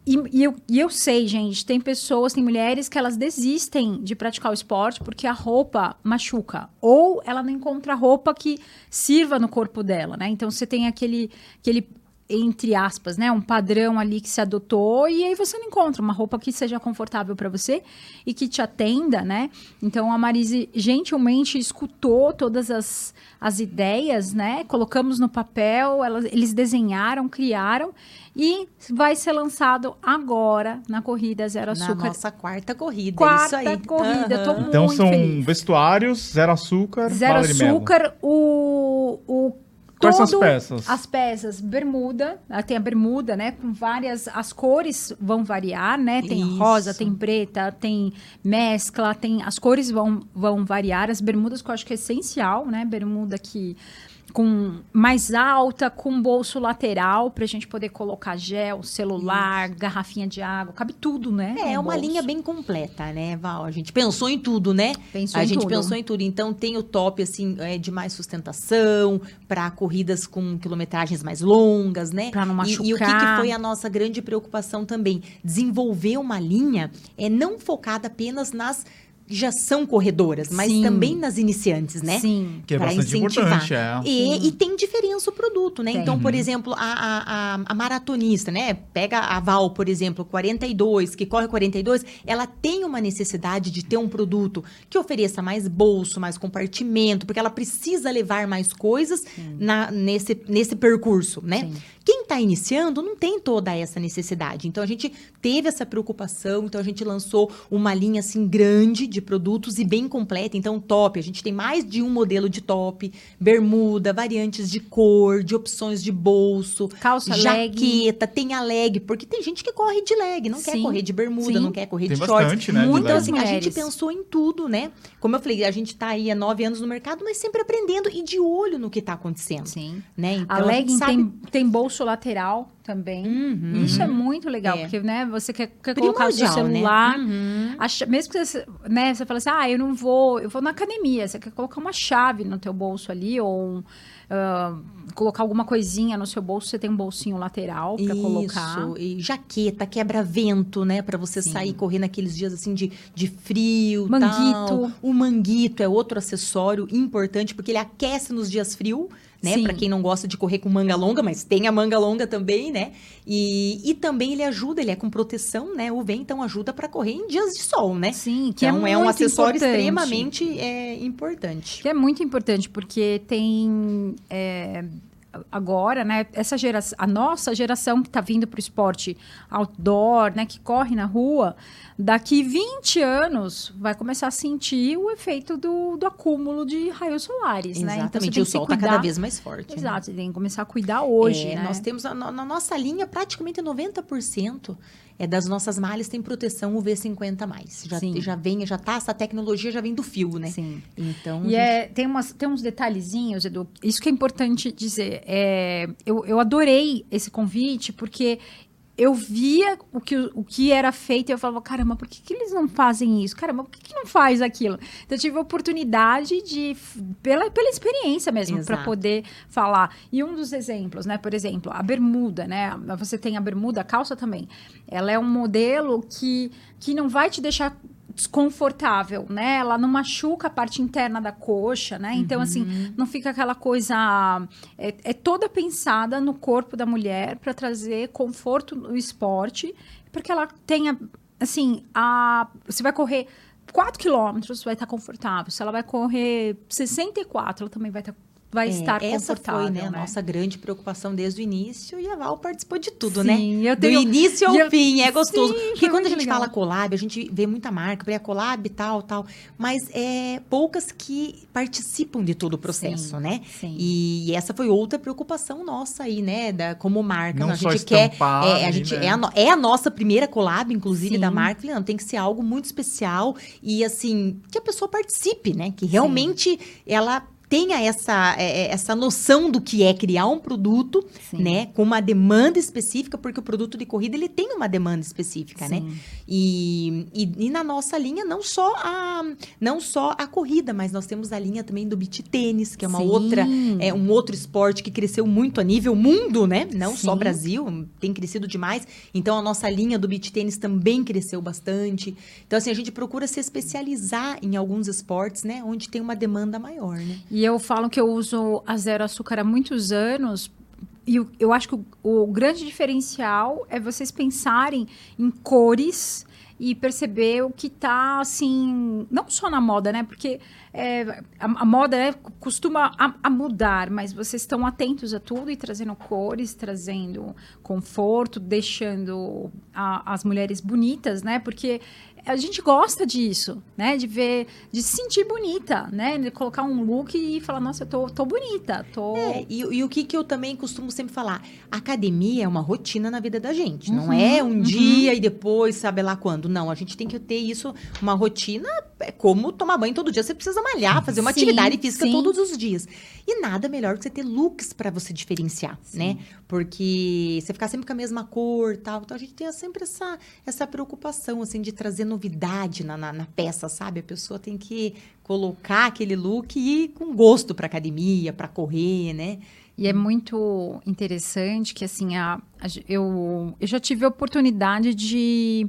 E, e eu, e eu sei, gente, tem pessoas, tem mulheres que elas desistem de praticar o esporte porque a roupa machuca. Ou ela não encontra roupa que sirva no corpo dela, né? Então você tem aquele, aquele entre aspas, né, um padrão ali que se adotou e aí você não encontra uma roupa que seja confortável para você e que te atenda, né? Então a Marise gentilmente escutou todas as, as ideias, né? Colocamos no papel, elas, eles desenharam, criaram e vai ser lançado agora na corrida Zero Na Açúcar. nossa quarta corrida, Quarta é isso aí. corrida, tô Aham. Então Muito são feliz. vestuários, zero açúcar, Zero açúcar, o, o Quais são as peças? As peças, bermuda, ah, tem a bermuda, né? Com várias. As cores vão variar, né? Tem Isso. rosa, tem preta, tem mescla, tem. As cores vão, vão variar. As bermudas, que eu acho que é essencial, né? Bermuda que. Com mais alta, com bolso lateral, pra gente poder colocar gel, celular, garrafinha de água, cabe tudo, né? É, é uma bolso. linha bem completa, né, Val? A gente pensou em tudo, né? Pensou a em gente tudo. pensou em tudo. Então tem o top assim é, de mais sustentação para corridas com quilometragens mais longas, né? Pra não E- E, o que, que machucar. foi a nossa grande preocupação também? Desenvolver uma linha é não focada apenas nas já são corredoras, mas Sim. também nas iniciantes, né? Sim. Que é pra bastante incentivar. importante, é. E, e tem diferença o produto, né? Tem. Então, por Uhum. exemplo, a, a, a, a maratonista, né? Pega a Val, por exemplo, 42, que corre 42, ela tem uma necessidade de ter um produto que ofereça mais bolso, mais compartimento, porque ela precisa levar mais coisas na, nesse, nesse percurso, né? Sim. Quem está iniciando não tem toda essa necessidade. Então a gente teve essa preocupação, então a gente lançou uma linha assim grande de produtos e bem completa. Então top, a gente tem mais de um modelo de top, bermuda, variantes de cor, de opções de bolso, Calça, leg. jaqueta, tem a leg, porque tem gente que corre de leg, não quer Sim. correr de bermuda, Sim. não quer correr Tem de shorts. bastante, né? de Muitas Então, assim, a gente pensou em tudo, né? Como eu falei, a gente tá aí há nove anos no mercado, mas sempre aprendendo e de olho no que tá acontecendo, Sim. né? Então, A gente legging sabe tem, tem bolso lateral lateral também. Uhum. Isso é muito legal, É. porque, né, você quer, quer colocar o seu né? celular. Uhum. a cha- mesmo que você, né, você fala assim, ah, eu não vou, eu vou na academia. Você quer colocar uma chave no teu bolso ali, ou um, ah, colocar alguma coisinha no seu bolso, você tem um bolsinho lateral para colocar. E jaqueta, quebra-vento, né? Pra você Sim. sair correr naqueles dias assim de, de frio. Manguito. Tal. O manguito é outro acessório importante, porque ele aquece nos dias frios, né? Pra quem não gosta de correr com manga longa, mas tem a manga longa também, né? E, e também ele ajuda, ele é com proteção, né? O vento então ajuda pra correr em dias de sol, né? Sim, que Então é, é, um acessório importante. extremamente é, importante. Que é muito importante, porque tem. é, agora, né? Essa geração, a nossa geração que está vindo para o esporte outdoor, né? Que corre na rua, daqui 20 anos vai começar a sentir o efeito do, do acúmulo de raios solares, né? Então, Exatamente, tem o que se sol está cada vez mais forte. né? Exato, você tem que começar a cuidar hoje, É, né? Nós temos a- na, na nossa linha praticamente 90% é das nossas malhas tem proteção UV50 mais. Já Sim. já vem, já tá essa tecnologia já vem do fio, né? Sim. Então, E a gente- é, tem, umas, tem uns detalhezinhos, Edu. Isso que é importante dizer. É, eu, eu adorei esse convite, porque eu via o que, o que era feito e eu falava, caramba, por que, que eles não fazem isso? Caramba, por que, que não faz aquilo? Então, eu tive a oportunidade de, pela, pela experiência mesmo, para poder falar. E um dos exemplos, né? Por exemplo, a bermuda, né? Você tem a bermuda, a calça também. Ela é um modelo que, que não vai te deixar desconfortável, né? Ela não machuca a parte interna da coxa, né? Então, assim, não fica aquela coisa. É, é toda pensada no corpo da mulher para trazer conforto no esporte, para que ela tenha, assim, a. Você vai correr 4 quilômetros, vai estar confortável. Se ela vai correr 64, ela também vai, tá- vai é, estar essa confortável. foi né, a né? nossa grande preocupação desde o início e a Val participou de tudo, Sim, né? eu tenho- Do início ao e eu- fim, é gostoso. Sim, Porque quando a gente legal. fala collab, a gente vê muita marca, vê a collab e tal, tal, mas é poucas que participam de todo o processo, Sim, né? sim. E essa foi outra preocupação nossa aí, né? Da, como marca. Não a só gente quer. estampar É, a gente, né? é, a, no- é a nossa primeira collab, inclusive, Sim. da marca. Não, tem que ser algo muito especial e, assim, que a pessoa participe, né? Que realmente ela tenha essa, é, é, essa noção do que é criar um produto, Sim. né? Com uma demanda específica, porque o produto de corrida, ele tem uma demanda específica, né? Sim. E, e, e na nossa linha, não só, a, não só a corrida, mas nós temos a linha também do beach tênis, que é uma Sim. outra, é um outro esporte que cresceu muito a nível mundo, né? Não só. Brasil, tem crescido demais. Então, a nossa linha do beach tênis também cresceu bastante. Então, assim, a gente procura se especializar em alguns esportes, né? Onde tem uma demanda maior, né? E eu falo que eu uso a zero açúcar há muitos anos. E eu, eu acho que o, o grande diferencial é vocês pensarem em cores e perceber o que tá assim, não só na moda, né? Porque é, a, a moda né, costuma a, a mudar, mas vocês estão atentos a tudo e trazendo cores, trazendo conforto, deixando a- as mulheres bonitas, né? Porque a gente gosta disso, né? De ver, de se sentir bonita, né? De colocar um look e falar, nossa, eu tô, tô bonita, tô. É, e, e o que, que eu também costumo sempre falar? Academia é uma rotina na vida da gente. não Uhum, é um uhum. dia e depois, sabe lá quando. Não, a gente tem que ter isso, uma rotina, é como tomar banho todo dia. Você precisa malhar, fazer uma Sim, atividade física sim. todos os dias. E nada melhor que você ter looks para você diferenciar, né? Porque você ficar sempre com a mesma cor tal. Então a gente tem sempre essa, essa preocupação, assim, de trazer novidade na, na, na peça, sabe? A pessoa tem que colocar aquele look e ir com gosto para academia, para correr, né? E é muito interessante que, assim, a, a eu, eu já tive a oportunidade de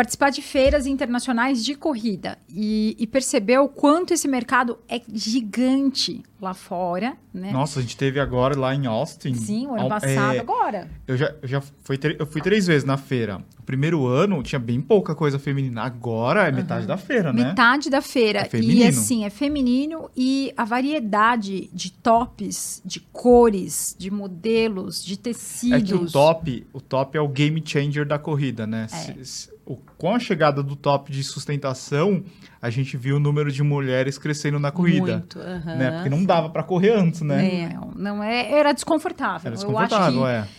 participar de feiras internacionais de corrida e, e perceber o quanto esse mercado é gigante lá fora, né? Nossa, a gente teve agora lá em Austin. Sim, o ano Al- passado, é, agora. eu já, eu já fui, eu fui três vezes na feira. O primeiro ano tinha bem pouca coisa feminina. Agora é metade da feira, né? Metade da feira. É e feminino. assim, é feminino e a variedade de tops, de cores, de modelos, de tecidos. É que o top, o top é o game changer da corrida, né? É. Se- se- com a chegada do top de sustentação, a gente viu o número de mulheres crescendo na corrida. Muito, aham. Né? Porque não dava pra correr antes, né? É, não é, era desconfortável. Era Eu desconfortável, acho é. que eh,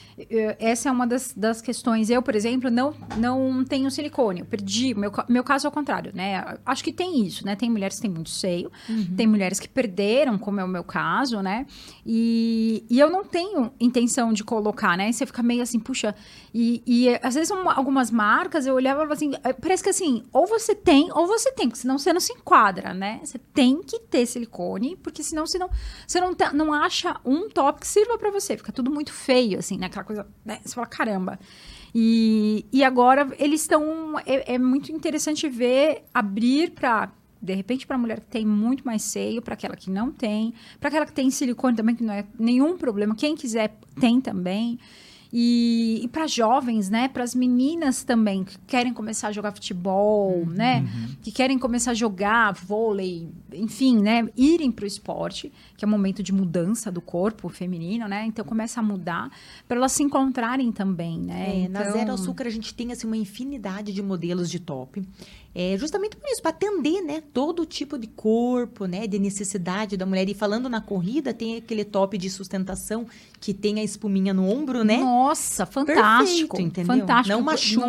essa é uma das, das questões. Eu, por exemplo, não, não tenho silicone. Eu perdi. Meu, meu caso é o contrário, né? Acho que tem isso, né? Tem mulheres que têm muito seio, tem mulheres que perderam, como é o meu caso, né? E, e eu não tenho intenção de colocar, né? Você fica meio assim, puxa. E, e eh, às vezes uma- algumas marcas eu olhava e falava assim, eh, parece que assim, ou você tem, ou você tem, porque senão você não se enquadra, né? Você tem que ter silicone, porque senão você não, você não, tá- não acha um top que sirva pra você. Fica tudo muito feio, assim, né? Coisa, né? Você fala, caramba. E, e agora eles estão. É, é muito interessante ver abrir para de repente, para a mulher que tem muito mais seio, para aquela que não tem, para aquela que tem silicone também, que não é nenhum problema. Quem quiser, tem também. E, e para jovens, né? Para as meninas também que querem começar a jogar futebol, né? Que querem começar a jogar vôlei, enfim, né? Irem para o esporte, que é um momento de mudança do corpo feminino, né? Então começa a mudar para elas se encontrarem também, né? É, Na Então- Zero Açúcar a gente tem assim, uma infinidade de modelos de top. É, justamente por isso, para atender né, todo tipo de corpo, né, de necessidade da mulher. E falando na corrida, tem aquele top de sustentação que tem a espuminha no ombro, né? Nossa, fantástico. Perfeito, entendeu? Fantástico. Não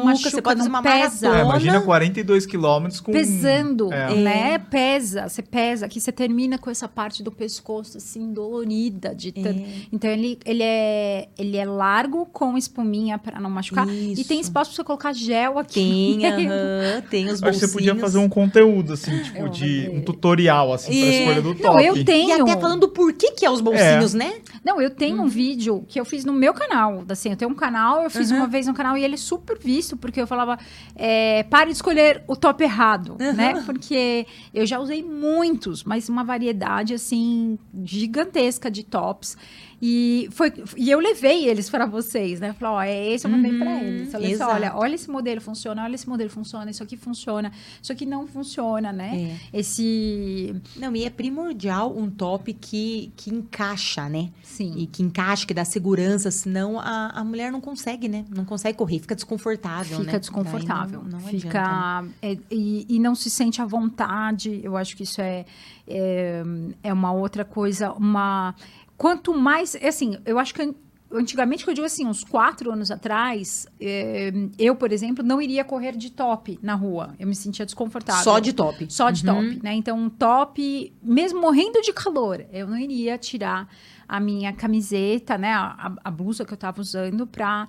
machuca, você pode fazer não uma pesa. Maratona. imagina 42 quilômetros com... Pesando, É. né? Pesa, você pesa, que você termina com essa parte do pescoço assim dolorida de tanto. É. Então ele, ele é ele é largo com espuminha para não machucar e Isso. tem espaço para você colocar gel aqui. Tem, aham, tem os Acho que você podia fazer um conteúdo, assim, tipo, Eu de um tutorial, assim, pra É. escolha do Não, top. eu tenho. E até falando por que que é os bolsinhos, né? Não, eu tenho Uhum. um vídeo que eu fiz no meu canal. Assim, eu tenho um canal, eu fiz Uhum. uma vez no canal e ele é super visto, porque eu falava, é, pare de escolher o top errado, Uhum. né? Porque eu já usei muitos, mas uma variedade, assim, gigantesca de tops. E, foi, e eu levei eles para vocês, né? Falei, ó, é esse eu mandei para Uhum, eles. Falei assim, olha, olha esse modelo funciona, olha esse modelo funciona, isso aqui funciona, isso aqui não funciona, né? É. Esse, Não, e é primordial um top que, que encaixa, né? sim. E que encaixa, que dá segurança, senão a, a mulher não consegue, né? Não consegue correr, fica desconfortável, né? Fica desconfortável. Daí não, não fica adianta, né? é, e, e não se sente à vontade. Eu acho que isso é, é, é uma outra coisa. Uma quanto mais, é assim, eu acho que an- antigamente que eu digo assim, uns quatro anos atrás, é, eu por exemplo não iria correr de top na rua. Eu me sentia desconfortável. Só de top. Só de Uhum. top, né? Então, um top, mesmo morrendo de calor, eu não iria tirar a minha camiseta, né? A, a- blusa que eu tava usando pra,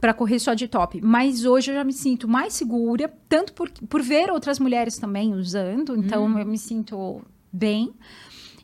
pra correr só de top. Mas hoje eu já me sinto mais segura, tanto por, por ver outras mulheres também usando, então Uhum. eu me sinto bem.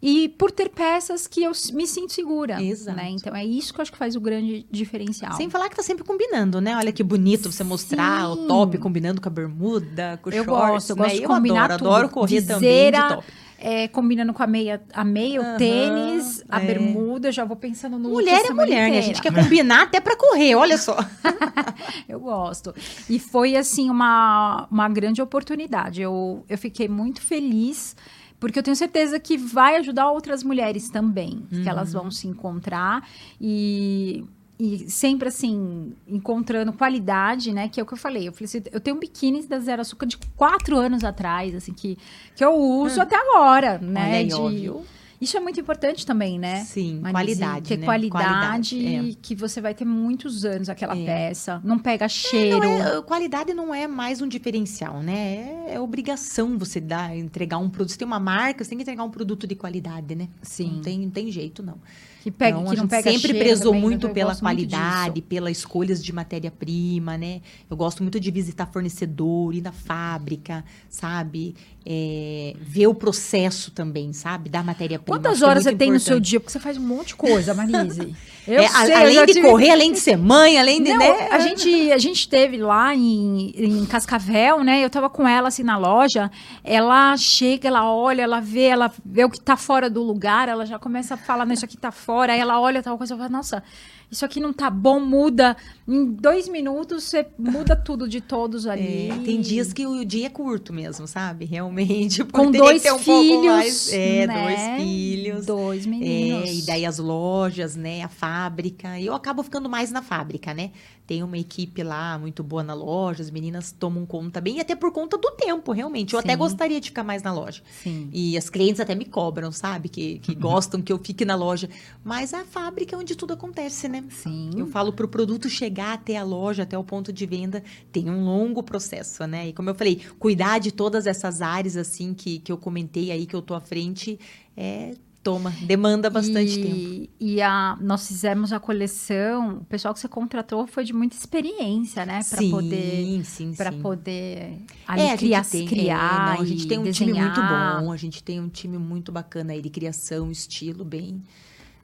E por ter peças que eu me sinto segura. Exato. Né? Então é isso que eu acho que faz o grande diferencial. Sem falar que tá sempre combinando, né? Olha que bonito você mostrar Sim. o top combinando com a bermuda, com o eu shorts, gosto, eu né? gosto de eu combinar adoro, tudo. adoro correr também Viseira, de top. é, combinando com a meia, a meia, Aham, o tênis, a é. bermuda, eu já vou pensando no Mulher é mulher, né? A inteira. gente quer combinar até pra correr, olha só. Eu gosto. E foi, assim, uma, uma grande oportunidade. Eu, eu fiquei muito feliz, porque eu tenho certeza que vai ajudar outras mulheres também, que elas Uhum. vão se encontrar e... E sempre assim, encontrando qualidade, né? Que é o que eu falei. Eu falei assim, eu tenho um biquíni da Zero Açúcar de quatro anos atrás, assim, que, que eu uso até agora, né? Hum. Olha aí, de- ó, viu? Isso é muito importante também, né? Sim, Marise, qualidade, Ter né? qualidade, Qualidade, que você vai ter muitos anos aquela É. peça. Não pega cheiro. Não é, qualidade não é mais um diferencial, né? É, é obrigação você dar, entregar um produto. Você tem uma marca, você tem que entregar um produto de qualidade, né? Sim. Não tem, não tem jeito, não. que, pega, Então, que não pega sempre prezou também, muito eu pela muito qualidade, disso. pelas escolhas de matéria-prima, né? Eu gosto muito de visitar fornecedor, ir na fábrica, sabe? É, ver o processo também, sabe? Da matéria-prima. Quantas é horas você muito tem no seu dia? Porque você faz um monte de coisa, Marise. Eu É, sei, eu além já de tive- correr, além de ser mãe, além de. Não, né? a, gente, a gente teve lá em, em Cascavel, né? Eu tava com ela assim na loja. Ela chega, ela olha, ela vê, ela vê o que tá fora do lugar, ela já começa a falar, não, isso aqui tá fora. Aí ela olha tal coisa e fala, nossa, isso aqui não tá bom, muda. Em dois minutos você muda tudo de todos ali. É, tem dias que o dia é curto mesmo, sabe? Realmente. com dois um filhos. mais- É, né? dois filhos. Dois meninos. É, e daí as lojas, né? A fábrica. Eu acabo ficando mais na fábrica, né? Tem uma equipe lá muito boa na loja, as meninas tomam conta bem, e até por conta do tempo, realmente. Eu até Sim. gostaria de ficar mais na loja. Sim. E as clientes até me cobram, sabe? Que, que gostam que eu fique na loja. Mas a fábrica é onde tudo acontece, né? Sim. Eu falo para o produto chegar até a loja, até o ponto de venda, tem um longo processo, né? E como eu falei, cuidar de todas essas áreas, assim, que, que eu comentei aí, que eu tô à frente, é toma, demanda bastante e, tempo. E a, nós fizemos a coleção, o pessoal que você contratou foi de muita experiência, né? Para sim, poder, sim, para poder ali É, criar, tem, criar é, não, a gente tem um time muito desenhar. bom, a gente tem um time muito bacana aí de criação, estilo bem.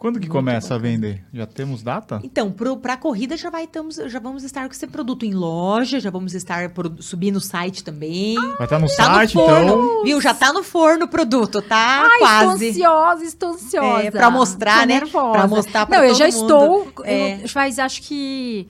Quando que Muito começa a bacana. vender? Já temos data? Então, para a corrida já vai estamos, já vamos estar com esse produto em loja, já vamos estar pro, subir no site também. Vai estar no tá no site, forno, então. viu? Já tá no forno o produto, tá? Ai, Quase. estou ansiosa, estou ansiosa. É, pra mostrar, Tô né? Pra mostrar pra Não, eu todo já mundo. estou. É. Eu, faz, acho que.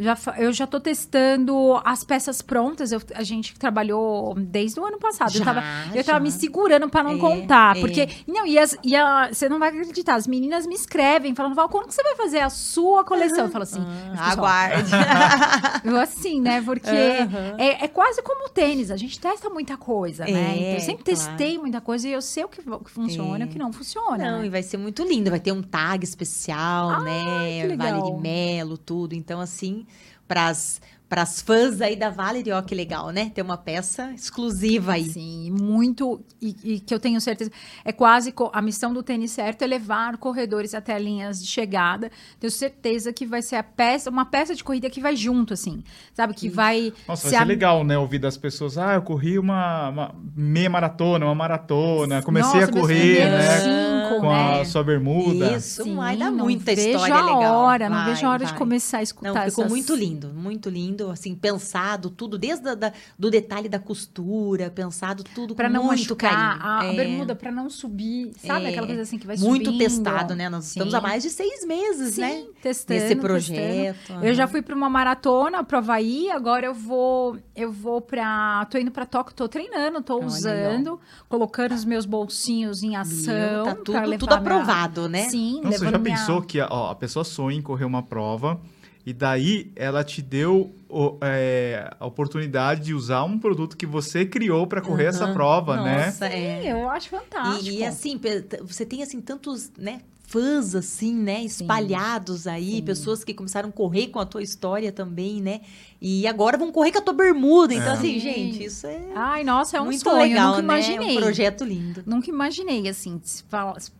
Já, eu já tô testando as peças prontas. Eu- a gente trabalhou desde o ano passado. eu Já, tava, eu tava me segurando pra não É, contar. é. Porque. Não, e, as, e a- você não vai acreditar. As meninas me escrevem, falando, Val, quando que você vai fazer a sua coleção? Eu falo assim. pessoal, Aguarde. eu assim, né? Porque Aham. é, é quase como o tênis. A gente testa muita coisa, né? É, Então, eu sempre claro. testei muita coisa e eu sei o que, o que funciona e o que não funciona. Não, né? e vai ser muito lindo. Vai ter um tag especial, que né? Vale de Melo, tudo. Então, assim, para as pras, pras fãs aí da Valerie, ó, que legal, né? Ter uma peça exclusiva aí. Sim, muito. E, e que eu tenho certeza. É quase. A missão do tênis certo é levar corredores até linhas de chegada. Tenho certeza que vai ser a peça, uma peça de corrida que vai junto, assim. Sabe? Que vai. Nossa, vai ser a- legal, né? Ouvir das pessoas. Ah, eu corri uma, uma meia maratona, uma maratona. Comecei Nossa, a meus correr, né? cinco, Com né? a sua bermuda. Isso, Sim, vai dar não muita vejo história a legal. hora, não Vai, vejo a hora de vai. começar a escutar Não, ficou essas- muito lindo, muito lindo, assim, pensado tudo, desde a, da, do detalhe da costura, pensado tudo com não muito machucar carinho. a, a É, bermuda, pra não subir. Sabe É. aquela coisa assim que vai Muito subindo? testado, né? Nós estamos Sim. há mais de seis meses, Sim, né? testando. Nesse testando. projeto. Eu já fui para uma maratona pro Havaí, agora eu vou, eu vou para, tô indo para Tóquio, tô treinando, tô Olha, usando, colocando os meus bolsinhos em ação, Tá pra tudo, tudo minha- aprovado, né? Sim, Nossa, já minha... pensou que ó, a pessoa sonha em correr uma prova e daí ela te deu o- é, a oportunidade de usar um produto que você criou para correr essa Aham. prova, né? Nossa, é. Sim, eu acho fantástico. E, e, assim, você tem assim tantos, né, fãs assim, né, espalhados aí, Sim. pessoas que começaram a correr com a tua história também, né? E agora vão correr com a tua bermuda. Então É. assim, Sim. gente, isso é Ai, nossa, é um muito sonho, legal, nunca né? imaginei. É um projeto lindo. Nunca imaginei, assim, de se fala- de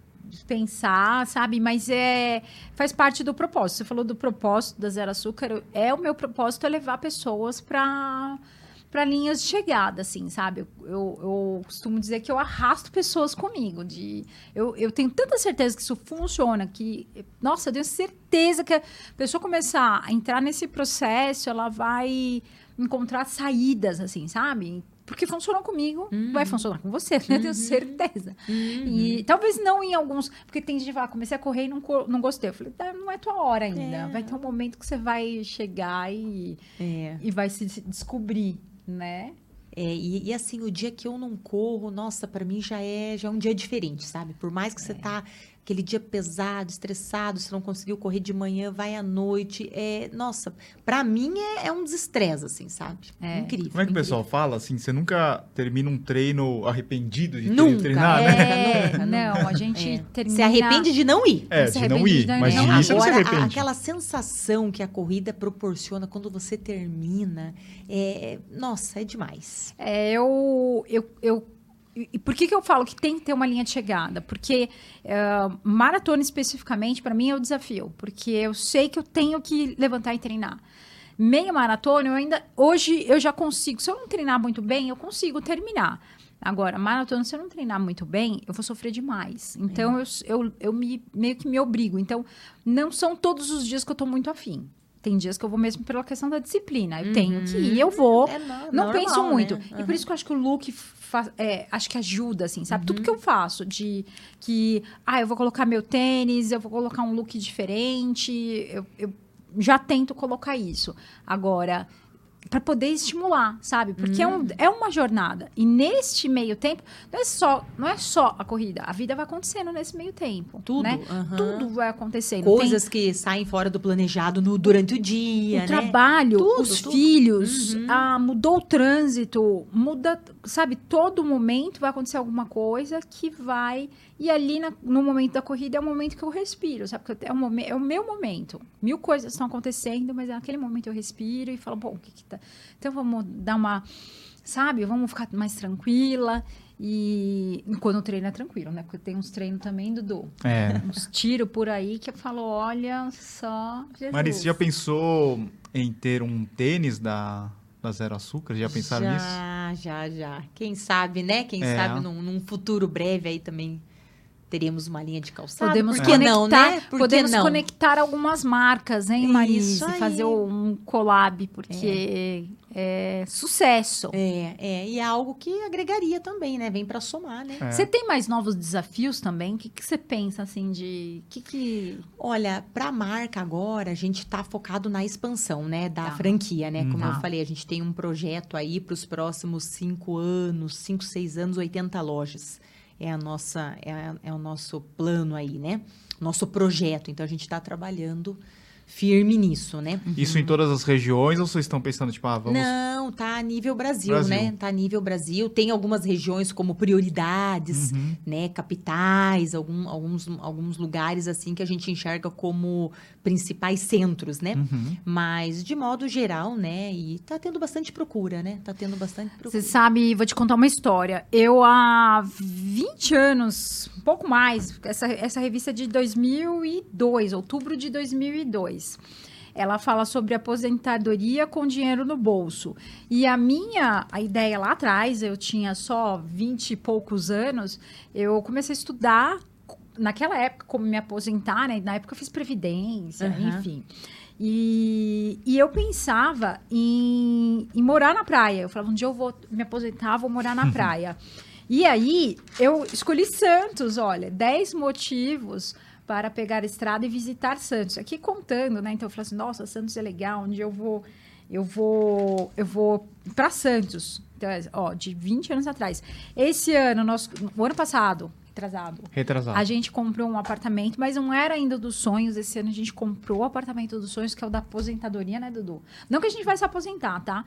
pensar, sabe? Mas é faz parte do propósito. Você falou do propósito da Zero Açúcar. É o meu propósito é levar pessoas para para linhas de chegada, assim, sabe? Eu, eu, eu costumo dizer que eu arrasto pessoas comigo. De, eu, eu tenho tanta certeza que isso funciona, que, nossa, eu tenho certeza que a pessoa começar a entrar nesse processo, ela vai encontrar saídas, assim, sabe? Porque funcionou comigo, vai funcionar com você, né? Eu tenho certeza. E talvez não em alguns. Porque tem gente que fala, comecei a correr e não, não gostei. Eu falei, "Tá, não é tua hora ainda. É. Vai ter um momento que você vai chegar e, É. e vai se descobrir, né? É, e, e, assim, o dia que eu não corro, nossa, pra mim já é, já é um dia diferente, sabe? Por mais que você tá aquele dia pesado, estressado, você não conseguiu correr de manhã, vai à noite, é, nossa, pra mim é, é um desestresse, assim, sabe? É. Incrível. Como é que o pessoal fala assim? Você nunca termina um treino arrependido de Nunca, treinar, né? É, não, a gente É. termina. Se arrepende de não ir. É, Se de não arrepende ir. de não Mas ir. de Não, ir você não se Agora, a- arrepende. aquela sensação que a corrida proporciona quando você termina, é, nossa, é demais. É, eu, eu, eu e por que, que eu falo que tem que ter uma linha de chegada? Porque eh, maratona especificamente, para mim, é o desafio. Porque eu sei que eu tenho que levantar e treinar. Meia maratona, eu ainda. Hoje eu já consigo. Se eu não treinar muito bem, eu consigo terminar. Agora, maratona, se eu não treinar muito bem, eu vou sofrer demais. Então, eu, eu, eu me, meio que me obrigo. Então, não são todos os dias que eu tô muito afim. Tem dias que eu vou mesmo pela questão da disciplina. Eu tenho que ir, eu vou. É no- Não normal, penso muito. né? E por isso que eu acho que o look é, acho que ajuda, assim, sabe? Tudo que eu faço de que, ah, eu vou colocar meu tênis, eu vou colocar um look diferente, eu, eu já tento colocar isso. Agora, para poder estimular, sabe? Porque é, um, é uma jornada. E neste meio tempo, não é só, não é só a corrida, a vida vai acontecendo nesse meio tempo, Tudo, né? aham. Tudo vai acontecendo. Coisas que saem fora do planejado no, durante o dia, Tem o né? trabalho, Tudo, os tudo. filhos, Uhum. ah, mudou o trânsito, muda, sabe? Todo momento vai acontecer alguma coisa que vai e ali na- no momento da corrida é o momento que eu respiro, sabe? Porque é o, momen- é o meu momento. Mil coisas estão acontecendo, mas naquele momento eu respiro e falo, bom, o que que tá... Então vamos dar uma, sabe? Vamos ficar mais tranquila e quando o treino é tranquilo, né? Porque tem uns treinos também, Dudu, É. uns tiros por aí que eu falo, olha só, Jesus. Já pensou em ter um tênis da, da Zero Açúcar? Já pensaram nisso? já, já, já. Quem sabe, né? Quem É. sabe num, num futuro breve aí também teremos uma linha de calçado. Podemos Por que conectar, não, né? Por podemos não? conectar algumas marcas, hein, Marisa? E fazer um collab, porque é, sucesso. É, é, e é algo que agregaria também, né? Vem pra somar, né? É. Você tem mais novos desafios também? O que, que você pensa, assim, de... que que... Olha, para a marca agora, a gente está focado na expansão, né, da Tá. franquia, né? Como Tá. eu falei, a gente tem um projeto aí para os próximos cinco anos, cinco, seis anos, 80 lojas. É a nossa, é, a- é o nosso plano aí, né? Nosso projeto. Então a gente está trabalhando firme nisso, né? Isso em todas as regiões ou vocês estão pensando, tipo, ah, vamos. Não, tá a nível Brasil, Brasil. né? Tá a nível Brasil. Tem algumas regiões como prioridades, Uhum. né? Capitais, algum- alguns, alguns lugares assim que a gente enxerga como principais centros, né? Uhum. Mas de modo geral, né? E tá tendo bastante procura, né? Tá tendo bastante Você procura. sabe, vou te contar uma história. Eu, há 20 anos, um pouco mais, essa, essa revista é de 2002, outubro de 2002. Ela fala sobre aposentadoria com dinheiro no bolso. E a minha a ideia lá atrás, eu tinha só 20 e poucos anos, eu comecei a estudar naquela época como me aposentar, né? Na época eu fiz previdência, Aham. enfim. E, e eu pensava em, em morar na praia. Eu falava, um dia eu vou me aposentar, vou morar na praia. e aí, eu escolhi Santos, olha, 10 motivos para pegar a estrada e visitar Santos. Aqui contando, né? Então eu falei assim, nossa, Santos é legal, onde eu vou, eu vou, eu vou para Santos. Então, ó, de 20 anos atrás. Esse ano, nós, o ano passado, atrasado, Retrasado. a gente comprou um apartamento, mas não era ainda dos sonhos. Esse ano a gente comprou o apartamento dos sonhos, que é o da aposentadoria, né, Dudu? Não que a gente vai se aposentar, tá?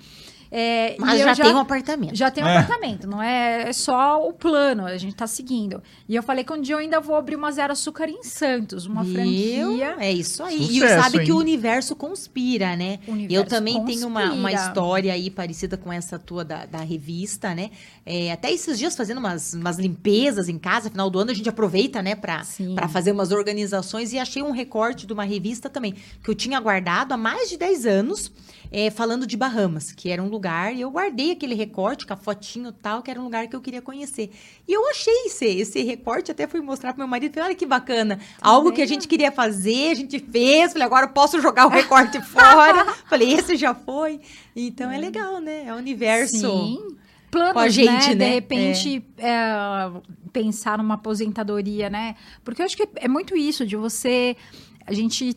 É, Mas e eu já, tem um apartamento. já tem um É. apartamento, não é, é só o plano, a gente tá seguindo. E eu falei que um dia eu ainda vou abrir uma Zero Açúcar em Santos, uma Viu? franquia. É isso aí. e Sucesso, sabe que hein? o universo conspira, né? O universo eu também tenho uma, uma conspira. história aí parecida com essa tua da, da revista, né? É, até esses dias fazendo umas, umas limpezas em casa, final do ano a gente aproveita, né, pra fazer umas organizações e achei um recorte de uma revista também, que eu tinha guardado há mais de 10 anos, é, falando de Bahamas, que era um lugar, e eu guardei aquele recorte com a fotinho e tal, que era um lugar que eu queria conhecer. E eu achei esse, esse recorte, até fui mostrar pro meu marido, falei, olha que bacana, algo que a gente queria fazer, a gente fez, falei, agora eu posso jogar o recorte fora. falei, esse já foi. Então é legal, né? É o universo. Sim. Planos, com a gente, né? né? De repente, é, pensar numa aposentadoria, né? Porque eu acho que é muito isso, de você... A gente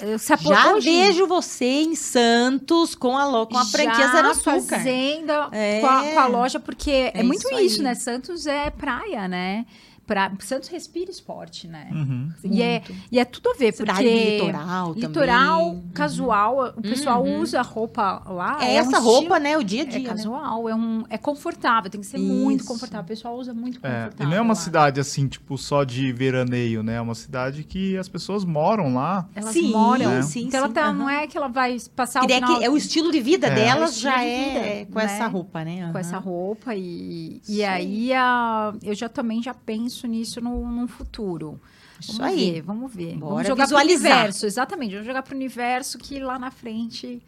eh, Já hoje- vejo você em Santos com a, com a franquia já Zero Açúcar. fazendo É. com, a, com a loja, porque é, É muito isso isso, né? Santos é praia, né? Pra, Santos respira esporte, né? Uhum. E é, e é tudo a ver, Cidade porque... litoral também. Litoral, Uhum. casual, o pessoal Uhum. usa roupa lá. É, um essa estilo- roupa, né? O dia a É dia. né? casual, é, um, é confortável, tem que ser muito Isso. confortável. O pessoal usa muito É, confortável. e não é uma lá. cidade assim, tipo, só de veraneio, né? É uma cidade que as pessoas moram lá. Elas Sim, moram. sim, então ela sim, tá, aham. não é que ela vai passar o E é, final que- é o estilo de vida É. delas É o já estilo é vida, com né? essa roupa, né? com essa roupa e, e aí a, eu já também já penso nisso no, no futuro. Isso vamos aí. ver, vamos ver. Bora vamos jogar visualizar. pro universo, exatamente. Vamos jogar pro universo que lá na frente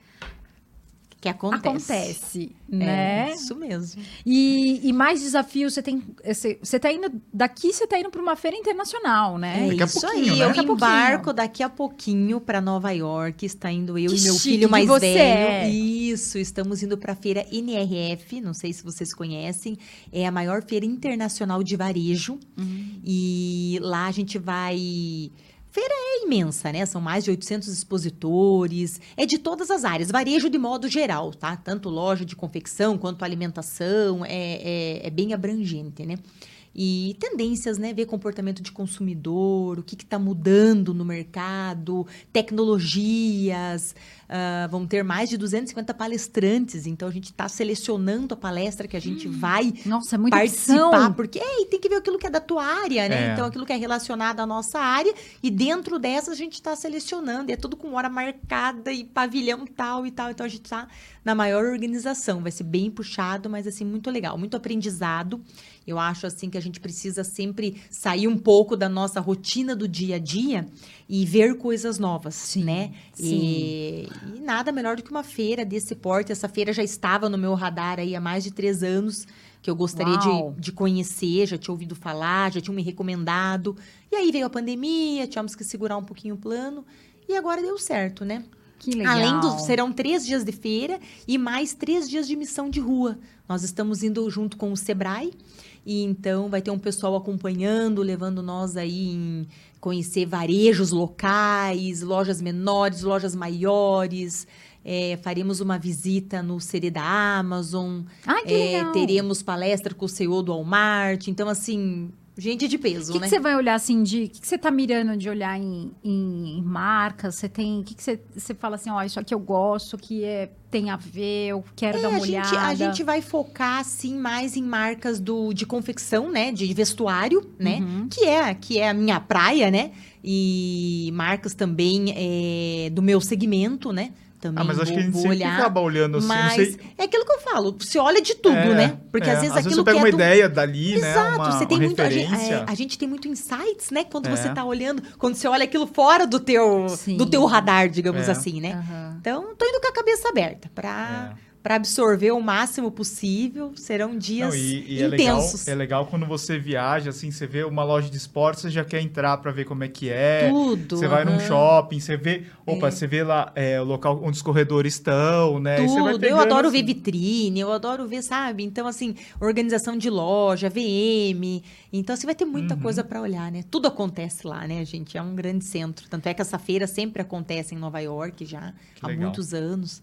Que acontece. acontece, É, né? isso mesmo. E, e mais desafios, você tem. Você, você tá indo. Daqui você tá indo para uma feira internacional, né? É Daqui a isso pouquinho, aí. né? Eu Daqui a embarco daqui a pouquinho para Nova York. Está indo eu Que e meu filho mais você velho. é. Isso, estamos indo para a feira NRF. Não sei se vocês conhecem. É a maior feira internacional de varejo. Uhum. E lá a gente vai feira é imensa, né? São mais de 800 expositores, é de todas as áreas, varejo de modo geral, tá? Tanto loja de confecção quanto alimentação, é, é, é bem abrangente, né? E tendências, né? Ver comportamento de consumidor, o que está mudando no mercado, tecnologias. Uh, vão ter mais de 250 palestrantes, então a gente está selecionando a palestra que a gente hum. vai Nossa, é muita participar, opção. porque é, tem que ver aquilo que é da tua área, né? É. Então aquilo que é relacionado à nossa área, e dentro dessa a gente está selecionando, e é tudo com hora marcada e pavilhão tal e tal. Então a gente está na maior organização. Vai ser bem puxado, mas assim, muito legal, muito aprendizado. Eu acho assim que a gente precisa sempre sair um pouco da nossa rotina do dia a dia e ver coisas novas, sim, né? Sim. E, e, nada melhor do que uma feira desse porte. Essa feira já estava no meu radar aí há mais de três anos, que eu gostaria de, de conhecer, já tinha ouvido falar, já tinha me recomendado. E aí veio a pandemia, tivemos que segurar um pouquinho o plano. E agora deu certo, né? Que legal. Além do, serão três dias de feira e mais três dias de missão de rua. Nós estamos indo junto com o Sebrae e então vai ter um pessoal acompanhando, levando nós aí em conhecer varejos locais, lojas menores, lojas maiores. É, faremos uma visita no CD da Amazon. Ai, que é, legal. Teremos palestra com o CEO do Walmart. Então, assim, gente de peso, que né? O que você vai olhar assim de. O que, você tá mirando de olhar em, em, em marcas? Você tem. O que, você fala assim, ó, oh, isso aqui eu gosto, que é, tem a ver, eu quero é, dar uma a olhada. Gente, a gente vai focar, assim, mais em marcas do, de confecção, né? De vestuário, né? Uhum. Que, é, que é a minha praia, né? E marcas também é, do meu segmento, né? Também ah, mas acho vou, que a gente sempre olhar, acaba olhando assim. Mas sei... é aquilo que eu falo, você olha de tudo, é, né? Porque é. às vezes às aquilo vezes você pega que uma é do... ideia dali, Exato, né? Exato, você tem uma muito. A gente, é, a gente, tem muito insights, né? Quando você está é. olhando, quando você olha aquilo fora do teu, do teu radar, digamos é. assim, né? Uhum. Então, tô indo com a cabeça aberta para para absorver o máximo possível. Serão dias Não, e, e intensos. É legal, é legal quando você viaja, assim, você vê uma loja de esportes, você já quer entrar para ver como é que é. Tudo. Você vai num shopping, você vê, opa, é. você vê lá é, o local onde os corredores estão, né? Tudo. Pegando, eu adoro assim... ver vitrine, eu adoro ver, sabe? Então, assim, organização de loja, VM. Então, você vai ter muita uhum. coisa para olhar, né? Tudo acontece lá, né, gente? É um grande centro. Tanto é que essa feira sempre acontece em Nova York já, há muitos anos.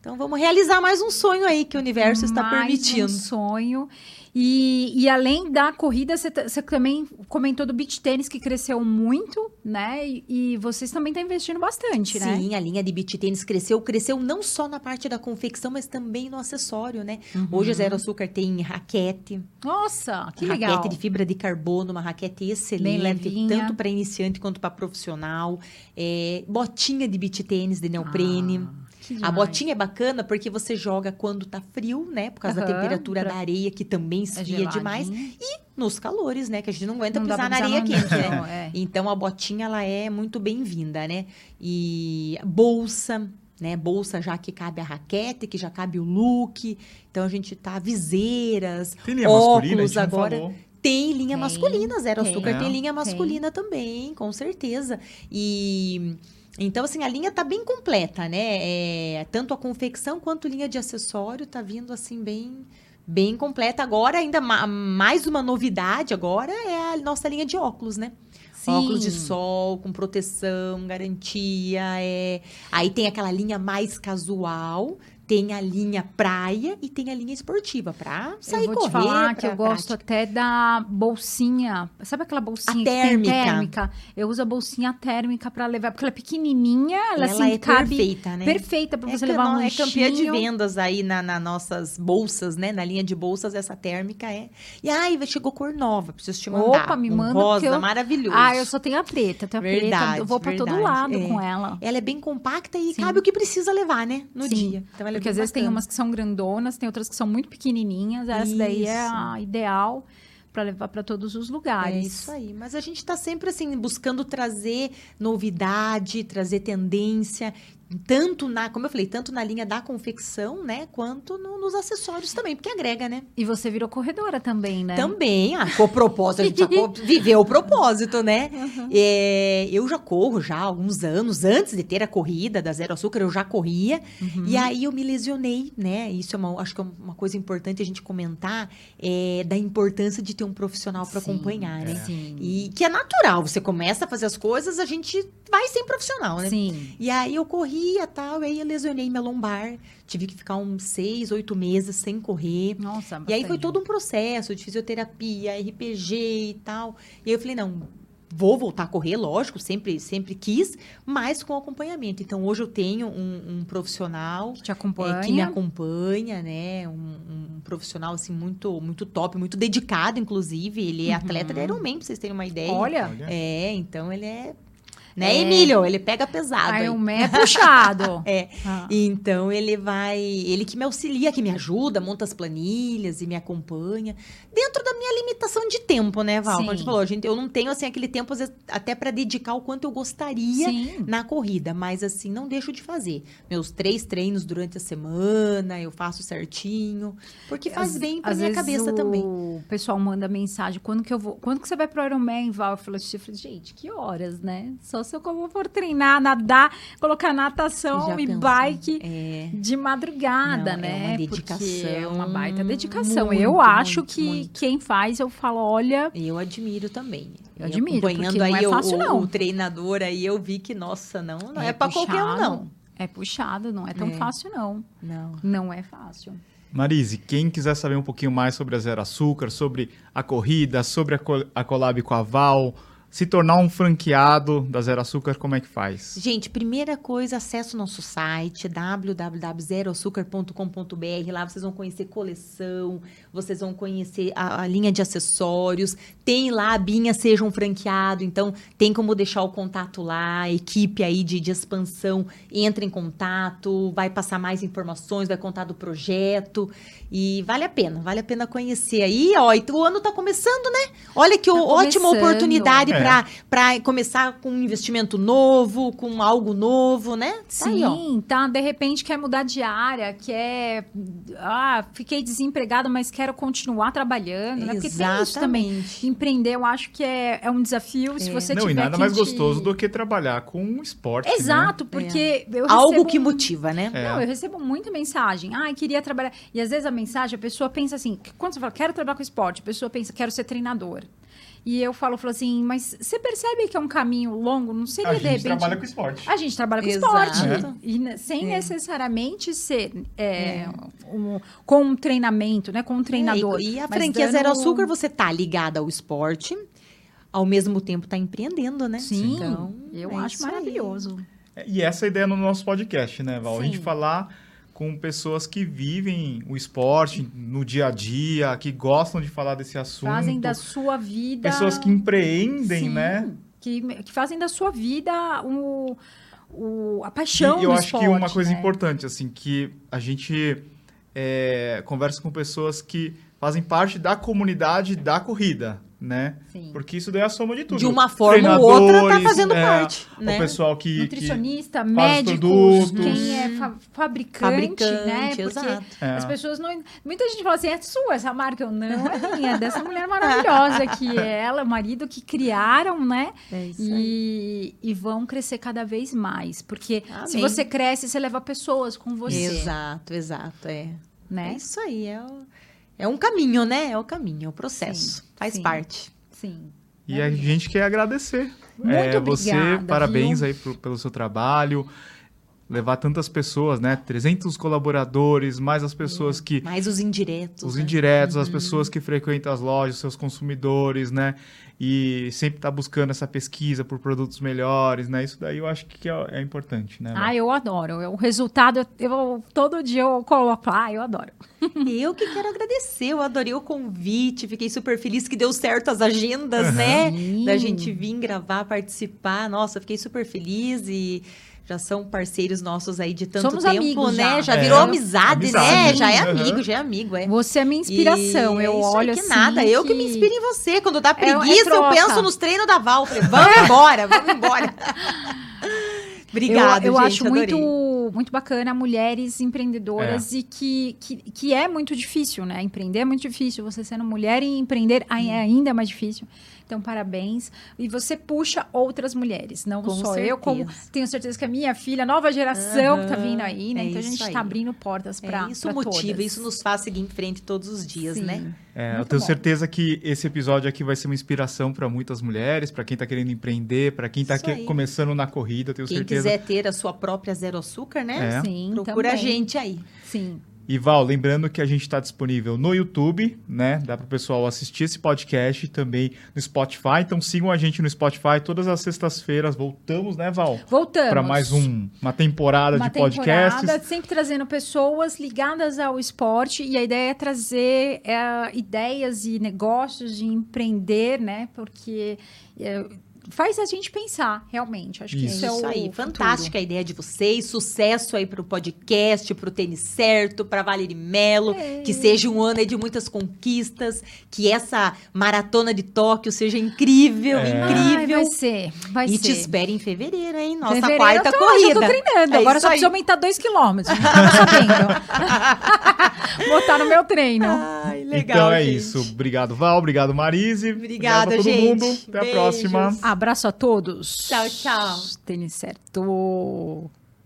Então vamos realizar mais um sonho aí que o universo está mais permitindo. Um sonho. E, e além da corrida, você, você também comentou do beach tênis que cresceu muito, né? E, e vocês também estão investindo bastante, Sim, né? Sim, a linha de beach tênis cresceu, cresceu não só na parte da confecção, mas também no acessório, né? Uhum. Hoje a Zero Açúcar tem raquete. Nossa, que raquete legal. Raquete de fibra de carbono, uma raquete excelente, tanto para iniciante quanto para profissional. É, botinha de beach tênis de neoprene. Ah. A botinha é bacana porque você joga quando tá frio, né? Por causa uhum, da temperatura pra... da areia, que também é esfria é demais. E nos calores, né? Que a gente não aguenta não pisar na areia quente, né? Não, é. Então a botinha, ela é muito bem-vinda, né? E bolsa, né? Bolsa já que cabe a raquete, que já cabe o look. Então a gente tá viseiras, tem linha óculos agora. Falou. Tem linha tem, masculina, Zero tem, Açúcar tem linha masculina tem. também, com certeza. E então, assim, a linha tá bem completa, né? É, tanto a confecção quanto linha de acessório tá vindo, assim, bem bem completa. Agora, ainda ma mais uma novidade agora é a nossa linha de óculos, né? Sim. Óculos de sol, com proteção, garantia. É... Aí tem aquela linha mais casual, tem a linha praia e tem a linha esportiva para sair correr. Eu vou te falar que eu gosto até da bolsinha. Sabe aquela bolsinha a térmica. térmica? Eu uso a bolsinha térmica para levar, porque ela é pequenininha, ela, ela assim, é cabe perfeita, né? Perfeita para é você levar um É campeã de vendas aí na, na, nossas bolsas, né? Na linha de bolsas, essa térmica é. E ai, chegou cor nova, preciso te mandar. Opa, me um manda. rosa eu... maravilhoso. Ah, eu só tenho a preta, tenho a verdade, preta. Eu vou para todo lado é. com ela. Ela é bem compacta e Sim. cabe o que precisa levar, né? No Sim. dia. Então ela é porque às vezes tem umas que são grandonas, tem outras que são muito pequenininhas. Essa isso. daí é a ideal para levar para todos os lugares. É isso aí. Mas a gente está sempre assim buscando trazer novidade, trazer tendência, tanto na, como eu falei, tanto na linha da confecção, né, quanto no- nos acessórios também, porque agrega, né? E você virou corredora também, né? Também, ah, com o propósito, a gente já co- viveu o propósito, né? É, eu já corro já há alguns anos, antes de ter a corrida da Zero Açúcar, eu já corria. Uhum. E aí eu me lesionei, né? Isso é uma, acho que é uma coisa importante a gente comentar, é, da importância de ter um profissional para acompanhar, né? Sim. E que é natural, você começa a fazer as coisas, a gente vai sem profissional, né? Sim. E aí eu corria e tal, e aí eu lesionei minha lombar. Tive que ficar uns seis, oito meses sem correr. Nossa, E aí foi todo um processo de fisioterapia, RPG e tal. E aí eu falei, não, vou voltar a correr, lógico, sempre, sempre quis, mas com acompanhamento. Então hoje eu tenho um, um profissional que te é, acompanha. que me acompanha, né? Um, um profissional assim muito, muito top, muito dedicado, inclusive. Ele é atleta de Ironman, pra vocês terem uma ideia. Olha. É, então ele é. Né, É. Emílio? Ele pega pesado. aí. o Mé é puxado. É. Ah. Então ele vai, ele que me auxilia, que me ajuda, monta as planilhas e me acompanha dentro da minha limitação de tempo, né, Val? Como a gente Sim. falou, gente, eu não tenho assim aquele tempo vezes, até para dedicar o quanto eu gostaria Sim. na corrida, mas assim não deixo de fazer meus três treinos durante a semana, eu faço certinho, porque faz Às- bem pra às minha cabeça o também. O pessoal manda mensagem, quando que eu vou, quando que você vai pro Ironman, Val? Eu falo, assim, gente, que horas, né? Só se eu for treinar, nadar, colocar natação Já e pensou? bike É. de madrugada, Não, é né? uma Porque dedicação é uma baita dedicação. muito, eu acho muito, que muito. quem faz, eu falo, olha, Eu admiro também. Eu admiro, Acompanhando porque não aí é o- fácil, o, não. o treinador aí, eu vi que, nossa, não, não é, pra qualquer um, não. É puxado, não é tão É. fácil, não. Não. Não é fácil. Marise, quem quiser saber um pouquinho mais sobre a Zero Açúcar, sobre a corrida, sobre a, co- a collab com a Val, se tornar um franqueado da Zero Açúcar, como é que faz? Gente, primeira coisa, acesse o nosso site www.zeroaçucar.com.br. Lá vocês vão conhecer coleção, vocês vão conhecer a, a linha de acessórios. Tem lá a Binha Seja um Franqueado, então tem como deixar o contato lá. A equipe aí de, de expansão entra em contato, vai passar mais informações, vai contar do projeto. E vale a pena, vale a pena conhecer aí. Ó, e o ano tá começando, né? Olha que Tá ótima começando. oportunidade É. para para começar com um investimento novo, com algo novo, né? Tá aí. Sim, tá. De repente quer mudar de área, quer. Ah, fiquei desempregado, mas quero continuar trabalhando. Né? Porque tem isso também. Exatamente. Empreender, eu acho que é, é um desafio. Se É. você Não, e tiver nada quem mais te- gostoso do que trabalhar com um esporte. né? Exato, porque eu Algo que um- motiva, né? É. Não, eu recebo muita mensagem. Ah, queria trabalhar. E às vezes a mensagem, a pessoa pensa assim: quando você fala, quero trabalhar com esporte, a pessoa pensa, quero ser treinador. E eu falo, falo assim, mas você percebe que é um caminho longo? Não seria A de gente repente. trabalha com esporte. A gente trabalha com Exato. esporte. E ne- sem É. necessariamente ser é, um- com um treinamento, né? Com um treinador. É, e, e a Mas franquia dando- Zero Açúcar, você tá ligada ao esporte, ao mesmo tempo tá empreendendo, né? Sim, Então, eu é acho isso aí. maravilhoso. E essa é a ideia no nosso podcast, né, Val? A gente Sim. falar com pessoas que vivem o esporte no dia a dia, que gostam de falar desse assunto. Fazem da sua vida. Pessoas que empreendem, Sim, né? Que, que fazem da sua vida o, o, a paixão E eu acho que esporte, uma coisa né? importante, assim, que a gente é, conversa com pessoas que fazem parte da comunidade da corrida, né? Sim. Porque isso daí é a soma de tudo. De uma forma ou outra, tá fazendo é, parte, né? O pessoal que... que Nutricionista, faz médicos, produtos. quem é fa- fabricante, né? Fabricante, Porque exato. É. as pessoas não. Muita gente fala assim: é sua essa marca? Eu não, é minha, é dessa mulher maravilhosa que é ela, o marido que criaram, né? É isso aí. E, e vão crescer cada vez mais. Porque se Amém. você cresce, você leva pessoas com você. Exato, exato, é. É Né? isso aí, é, o- é um caminho, né? É o caminho, é o processo. Sim, Faz sim. parte. Sim. E a gente quer agradecer. Muito É, você, obrigada, parabéns viu? aí pro- pelo seu trabalho. Levar tantas pessoas, né? 300 colaboradores, mais as pessoas que. Mais os indiretos. Os né? indiretos, as pessoas que frequentam as lojas, seus consumidores, né? E sempre tá buscando essa pesquisa por produtos melhores, né? Isso daí eu acho que é, é importante, né? Ah, eu adoro. O resultado, eu, eu- todo dia eu coloco. Ah, eu adoro. Eu que quero agradecer, eu adorei o convite, fiquei super feliz que deu certo as agendas, né? Sim. Da gente vir gravar, participar. Nossa, fiquei super feliz e já são parceiros nossos aí de tanto Somos tempo, amigos né? já. Já É, virou amizade, né? amizade. Já é Uhum. amigo, já é amigo, é. Você é minha inspiração. E eu é olho que assim. nada, eu que me inspiro em você. Quando dá É- é preguiça, eu penso nos treinos da Val. Falei, vamos embora, vamos embora. Obrigada, eu, eu gente, acho adorei. muito, muito bacana mulheres empreendedoras e que, que, que é muito difícil, né? Empreender é muito difícil. Você sendo mulher e empreender é ainda mais difícil. Então, parabéns. E você puxa outras mulheres, não Com só eu, como certeza. tenho certeza que a minha filha, a nova geração que tá vindo aí, né? é então a gente tá aí. abrindo portas para É, isso motiva, isso nos faz seguir em frente todos os dias, Sim. né? É, eu tenho bom. certeza que esse episódio aqui vai ser uma inspiração para muitas mulheres, para quem está querendo empreender, para quem está aí. começando na corrida, eu tenho Quem certeza. quiser ter a sua própria zero açúcar, né? É. Sim, Procura a também. gente aí. Sim. E Val, lembrando que a gente está disponível no YouTube, né? Dá para o pessoal assistir esse podcast também no Spotify. Então sigam a gente no Spotify todas as sextas-feiras. Voltamos, né, Val? Voltamos. Para mais um, uma temporada uma de podcasts. temporada sempre trazendo pessoas ligadas ao esporte e a ideia é trazer é, ideias e negócios de empreender, né? Porque é, faz a gente pensar, realmente. Acho que Isso. isso, é Isso o aí, futuro. fantástica a ideia de vocês. Sucesso aí pro podcast, pro Tênis Certo, pra Valerie Melo. É. Que seja um ano aí de muitas conquistas. Que essa maratona de Tóquio seja incrível, É. Ai, incrível. vai ser, vai e ser. te espere em fevereiro, hein? Nossa Fevereiro quarta eu tô, corrida. Já tô treinando. É Agora só aí. preciso aumentar dois quilômetros. Sabendo. Botar no meu treino. Ai, legal, então é gente. isso. Obrigado, Val. Obrigado, Marise. Obrigada, obrigado a todo gente. mundo. Até a Beijos. próxima. Abraço a todos. Tchau, tchau. Tênis certo.